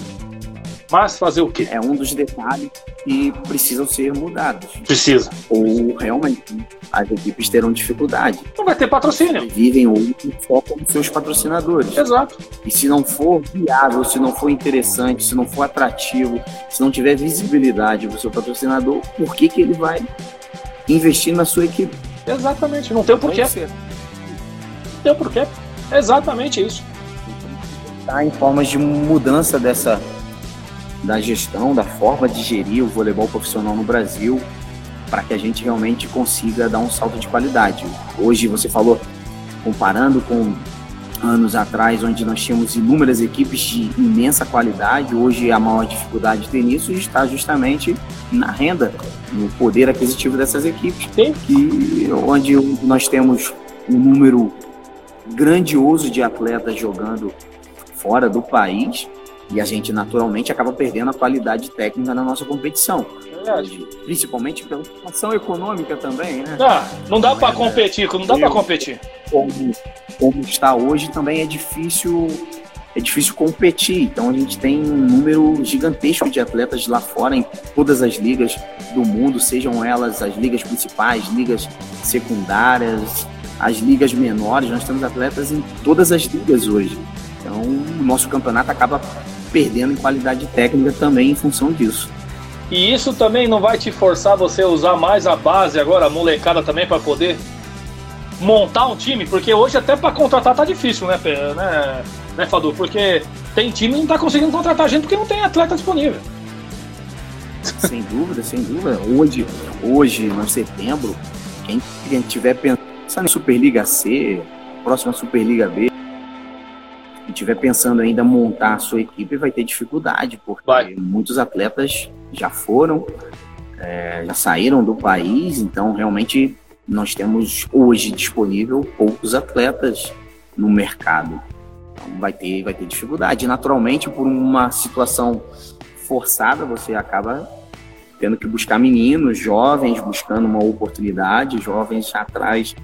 Speaker 2: Mas fazer o quê?
Speaker 3: É um dos detalhes que precisam ser mudados.
Speaker 2: Precisa.
Speaker 3: Ou realmente as equipes terão dificuldade.
Speaker 2: Não vai ter patrocínio.
Speaker 3: Vivem ou focam nos seus patrocinadores.
Speaker 2: Exato.
Speaker 3: E se não for viável, se não for interessante, se não for atrativo, se não tiver visibilidade do seu patrocinador, por que, que ele vai investir na sua equipe?
Speaker 2: Exatamente. Não tem o porquê. Não tem o porquê. Exatamente isso.
Speaker 3: Está em formas de mudança dessa da gestão, da forma de gerir o voleibol profissional no Brasil, para que a gente realmente consiga dar um salto de qualidade. Hoje você falou, comparando com anos atrás, onde nós tínhamos inúmeras equipes de imensa qualidade, hoje a maior dificuldade de ter nisso está justamente na renda, no poder aquisitivo dessas equipes, que, onde nós temos um número grandioso de atletas jogando fora do país e a gente naturalmente acaba perdendo a qualidade técnica na nossa competição. Verdade. Principalmente pela situação econômica também, né?
Speaker 2: Ah, não dá para competir, não dá para competir.
Speaker 3: Como como está hoje, também é difícil é difícil competir. Então a gente tem um número gigantesco de atletas lá fora em todas as ligas do mundo, sejam elas as ligas principais, ligas secundárias, as ligas menores. Nós temos atletas em todas as ligas hoje. Então o nosso campeonato acaba perdendo em qualidade técnica também em função disso.
Speaker 2: E isso também não vai te forçar você a usar mais a base agora, a molecada também, para poder montar um time? Porque hoje até para contratar tá difícil, né, né, né, Fadu? Porque tem time que não tá conseguindo contratar gente porque não tem atleta disponível.
Speaker 3: Sem dúvida, sem dúvida. Hoje, hoje, no setembro, quem tiver pensando em Superliga C, próxima Superliga B, e tiver pensando ainda montar a sua equipe, vai ter dificuldade, porque vai. muitos atletas já foram, é, já saíram do país, então realmente nós temos hoje disponível poucos atletas no mercado. Então vai ter, vai ter dificuldade. Naturalmente, por uma situação forçada, você acaba tendo que buscar meninos, jovens, buscando uma oportunidade, jovens atrás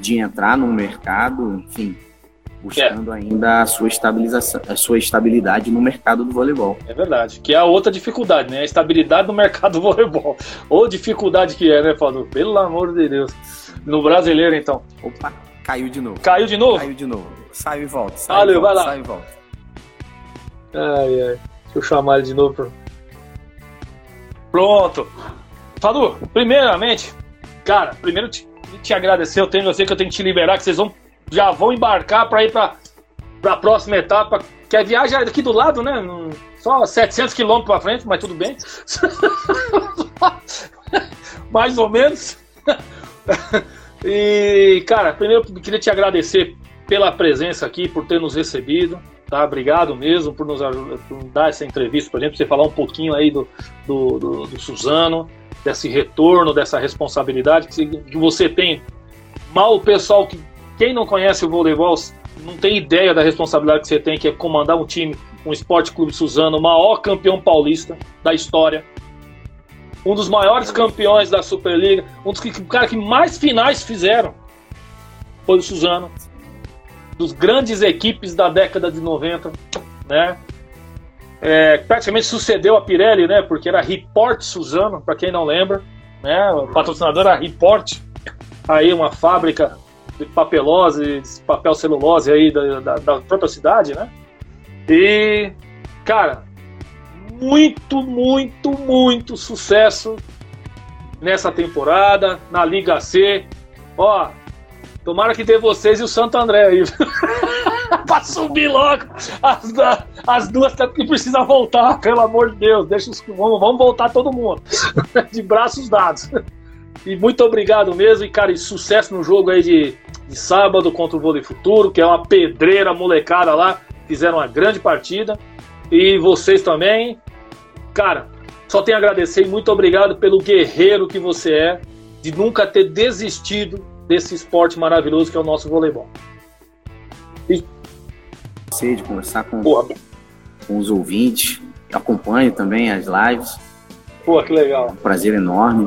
Speaker 3: de entrar no mercado, enfim, buscando é. ainda a sua estabilização, a sua estabilidade no mercado do voleibol.
Speaker 2: É verdade, que é a outra dificuldade, né? A estabilidade no mercado do voleibol. Ou dificuldade que é, né, Fábio? Pelo amor de Deus. No brasileiro, então.
Speaker 3: Opa, caiu de novo.
Speaker 2: Caiu de novo?
Speaker 3: Caiu de novo. Saiu e volta. Sai
Speaker 2: Valeu,
Speaker 3: volta,
Speaker 2: vai lá.
Speaker 3: Sai e volta.
Speaker 2: Ai, ai. Deixa eu chamar ele de novo. Pronto. Fadu, primeiramente, cara, primeiro te, te agradecer. Eu tenho, eu sei que eu tenho que te liberar, que vocês vão já vão embarcar para ir para a próxima etapa, que a viagem é do lado, né? Só 700 quilômetros para frente, mas tudo bem. *laughs* Mais ou menos. *laughs* e, cara, primeiro queria te agradecer pela presença aqui, por ter nos recebido. Tá? Obrigado mesmo por nos dar essa entrevista para gente, você falar um pouquinho aí do, do, do, do Suzano, desse retorno, dessa responsabilidade que você tem. Mal o pessoal que quem não conhece o voleibol não tem ideia da responsabilidade que você tem, que é comandar um time, um esporte clube Suzano, o maior campeão paulista da história. Um dos maiores campeões da Superliga, um dos caras que mais finais fizeram foi o Suzano. Dos grandes equipes da década de 90, né? É, praticamente sucedeu a Pirelli, né? Porque era Report Suzano, para quem não lembra, né? O patrocinador era Report, aí uma fábrica de papelose, de papel celulose aí da, da, da própria cidade, né? E, cara, muito, muito, muito sucesso nessa temporada, na Liga C. Ó, tomara que dê vocês e o Santo André aí. *laughs* pra subir logo as, as duas que precisam voltar, pelo amor de Deus. Deixa os, vamos, vamos voltar todo mundo. *laughs* de braços dados. E muito obrigado mesmo. E, cara, e sucesso no jogo aí de, de sábado contra o Vôlei Futuro, que é uma pedreira molecada lá. Fizeram uma grande partida. E vocês também. Cara, só tenho a agradecer e muito obrigado pelo guerreiro que você é, de nunca ter desistido desse esporte maravilhoso que é o nosso voleibol.
Speaker 3: E... De conversar com, com os ouvintes, acompanho também as lives.
Speaker 2: Pô, que legal. É
Speaker 3: um prazer enorme.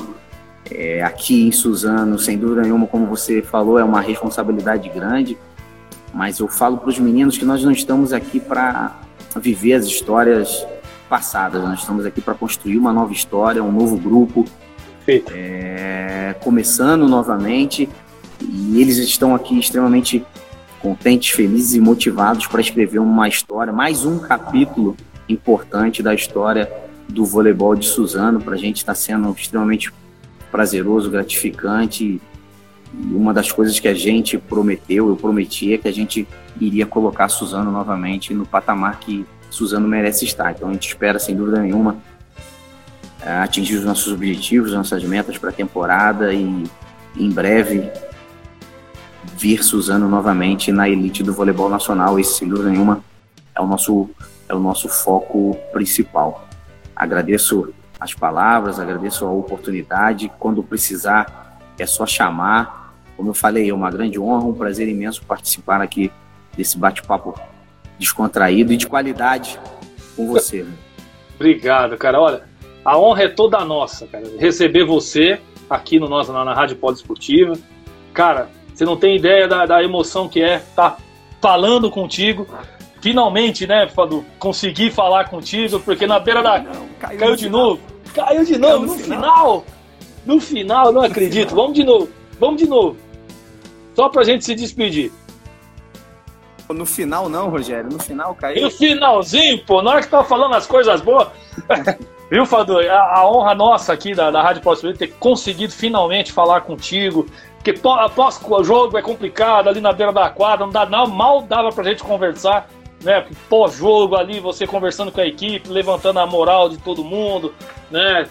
Speaker 3: É, aqui em Suzano, sem dúvida nenhuma, como você falou, é uma responsabilidade grande, mas eu falo para os meninos que nós não estamos aqui para viver as histórias passadas, nós estamos aqui para construir uma nova história, um novo grupo, é, começando novamente, e eles estão aqui extremamente contentes, felizes e motivados para escrever uma história, mais um capítulo importante da história do voleibol de Suzano. Para a gente está sendo extremamente prazeroso, gratificante. E uma das coisas que a gente prometeu, eu prometi, é que a gente iria colocar Suzano novamente no patamar que Suzano merece estar. Então a gente espera, sem dúvida nenhuma, é, atingir os nossos objetivos, nossas metas para a temporada e em breve vir Suzano novamente na elite do voleibol nacional. Esse, sem dúvida nenhuma, é o nosso, é o nosso foco principal. Agradeço as palavras, agradeço a oportunidade. Quando precisar, é só chamar. Como eu falei, é uma grande honra, um prazer imenso participar aqui desse bate-papo descontraído e de qualidade com você. Né? *laughs*
Speaker 2: Obrigado, cara. Olha, a honra é toda nossa, cara. Receber você aqui no nosso, na, na Rádio Esportiva. Cara, Você não tem ideia da, da emoção que é estar tá falando contigo. Finalmente, né, Fadu, consegui falar contigo, porque na beira da. Não, caiu, caiu de final. novo. Caiu de novo caiu no, no final. final. No final, não acredito. Vamos de novo. Vamos de novo. Só pra gente se despedir.
Speaker 3: No final não, Rogério. No final caiu.
Speaker 2: No finalzinho, pô. Na hora que tava falando as coisas boas. *laughs* Viu, Fadu? A, a, honra nossa aqui da, da Rádio Pós ter conseguido finalmente falar contigo. Porque após o jogo é complicado, ali na beira da quadra, não dá não, mal dava pra gente conversar, né? Pós-jogo ali, você conversando com a equipe, levantando a moral de todo mundo, né?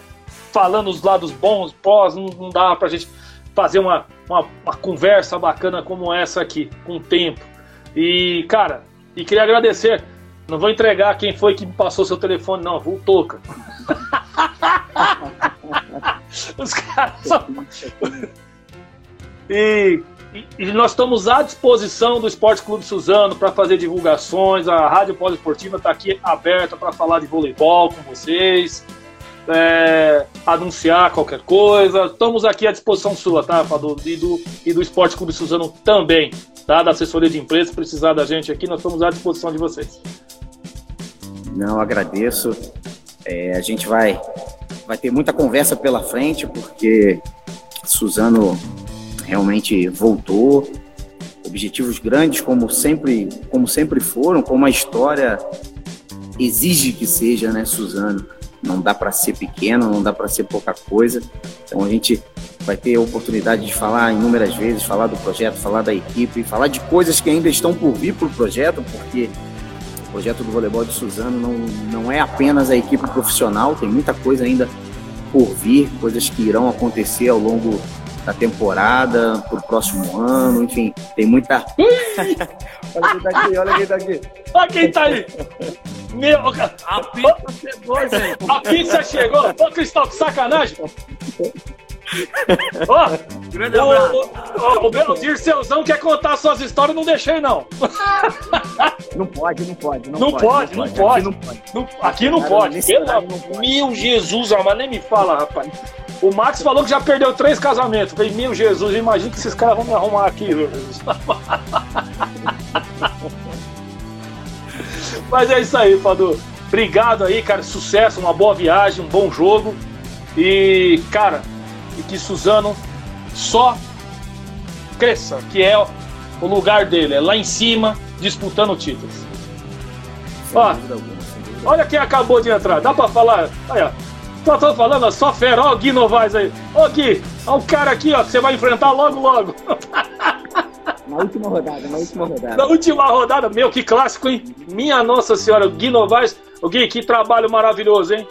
Speaker 2: Falando os lados bons, pós, não, não dava pra gente fazer uma, uma, uma conversa bacana como essa aqui, com o tempo. E, cara, e queria agradecer. Não vou entregar quem foi que me passou seu telefone, não. Vou toca. *laughs* Os caras são... *laughs* e, e, nós estamos à disposição do Esporte Clube Suzano para fazer divulgações. A Rádio Poliesportiva está aqui aberta para falar de voleibol com vocês é, anunciar qualquer coisa. Estamos aqui à disposição sua, tá, Fadu? E do, e do Esporte Clube Suzano também, tá? Da assessoria de imprensa, precisar da gente aqui, nós estamos à disposição de vocês.
Speaker 3: Não, agradeço. É, a gente vai, vai ter muita conversa pela frente, porque Suzano realmente voltou. Objetivos grandes, como sempre, como sempre foram, como a história exige que seja, né, Suzano? não dá para ser pequeno, não dá para ser pouca coisa. Então a gente vai ter a oportunidade de falar inúmeras vezes, falar do projeto, falar da equipe, falar de coisas que ainda estão por vir para o projeto, porque o projeto do voleibol de Suzano não, não é apenas a equipe profissional, tem muita coisa ainda por vir, coisas que irão acontecer ao longo da temporada, para o próximo ano, enfim, tem muita.
Speaker 2: olha quem tá aqui, olha quem tá aqui. Olha quem tá aí. Meu, a pizza chegou, gente. A pizza chegou. Ô, Cristal, que sacanagem. Ó, oh, grande abraço. O, o, o, Dirceuzão quer contar suas histórias, não deixei, não.
Speaker 3: Não pode, não pode.
Speaker 2: Não, não pode, pode, não pode. Aqui não pode. Não, aqui não pode. Pelo, meu Jesus, mas nem me fala, rapaz. O Max falou que já perdeu três casamentos. Falei, meu Jesus, imagina que esses caras vão me arrumar aqui, meu Jesus. *laughs* Mas é isso aí, Fadu. Obrigado aí, cara. Sucesso, uma boa viagem, um bom jogo. E, cara, e que Suzano só cresça, que é o lugar dele, é lá em cima, disputando títulos. Ó, olha quem acabou de entrar, dá pra falar? Olha, só tô falando, só fera, ó o Gui Novaes aí. Ó Gui, ó o cara aqui, ó, que você vai enfrentar logo, logo.
Speaker 3: Na última rodada, na última rodada.
Speaker 2: Na última rodada, meu, que clássico, hein? Minha Nossa Senhora, o Gui Novaes. O Gui, que trabalho maravilhoso, hein?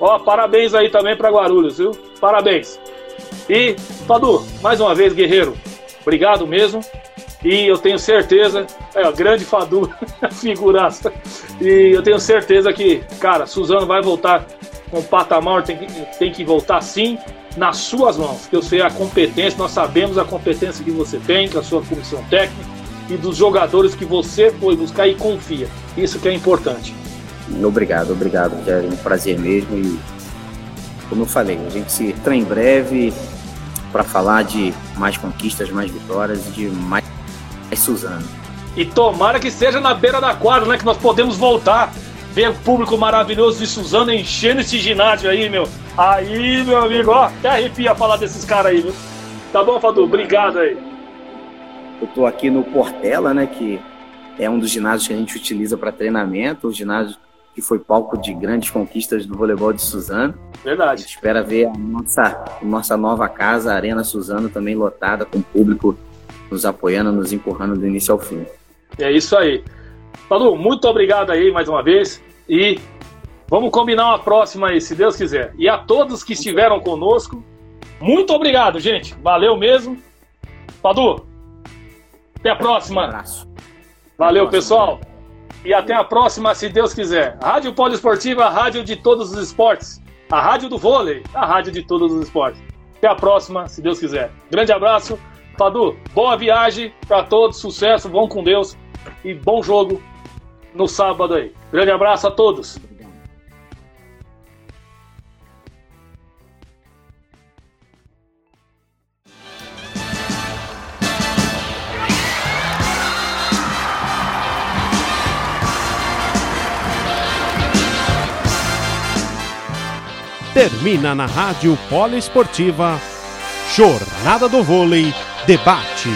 Speaker 2: Ó, parabéns aí também para Guarulhos, viu? Parabéns. E, Padu, mais uma vez, guerreiro, obrigado mesmo. E eu tenho certeza, é, ó, grande Fadu, *laughs* figuraça. E eu tenho certeza que, cara, Suzano vai voltar com o patamar, tem que, tem que voltar sim nas suas mãos, que eu sei a competência, nós sabemos a competência que você tem, com a sua comissão técnica e dos jogadores que você foi buscar e confia. Isso que é importante.
Speaker 3: Obrigado, obrigado, é um prazer mesmo e como eu falei, a gente se entra em breve para falar de mais conquistas, mais vitórias e de mais, mais Suzano.
Speaker 2: E tomara que seja na beira da quadra, né? Que nós podemos voltar ver o público maravilhoso de Suzano enchendo esse ginásio aí, meu. Aí, meu amigo, ó, até arrepia falar desses caras aí, viu? Tá bom, Fadu? Obrigado aí.
Speaker 3: Eu tô aqui no Portela, né, que é um dos ginásios que a gente utiliza para treinamento, o ginásio que foi palco de grandes conquistas do voleibol de Suzano.
Speaker 2: Verdade. A
Speaker 3: gente espera ver a nossa, nossa nova casa, a Arena Suzano, também lotada, com o público nos apoiando, nos empurrando do início ao fim.
Speaker 2: É isso aí. Fadu, muito obrigado aí mais uma vez e vamos combinar uma próxima aí, se Deus quiser. E a todos que estiveram conosco, muito obrigado, gente. Valeu mesmo. Padu, até a próxima. Um abraço. Valeu, pessoal. E até a próxima, se Deus quiser. Rádio Poliesportiva, a rádio de todos os esportes. A rádio do vôlei, a rádio de todos os esportes. Até a próxima, se Deus quiser. Grande abraço. Padu, boa viagem para todos, sucesso, vão com Deus e bom jogo no sábado aí. Grande abraço a todos.
Speaker 1: termina na Rádio Poliesportiva. Jornada do Vôlei, debate.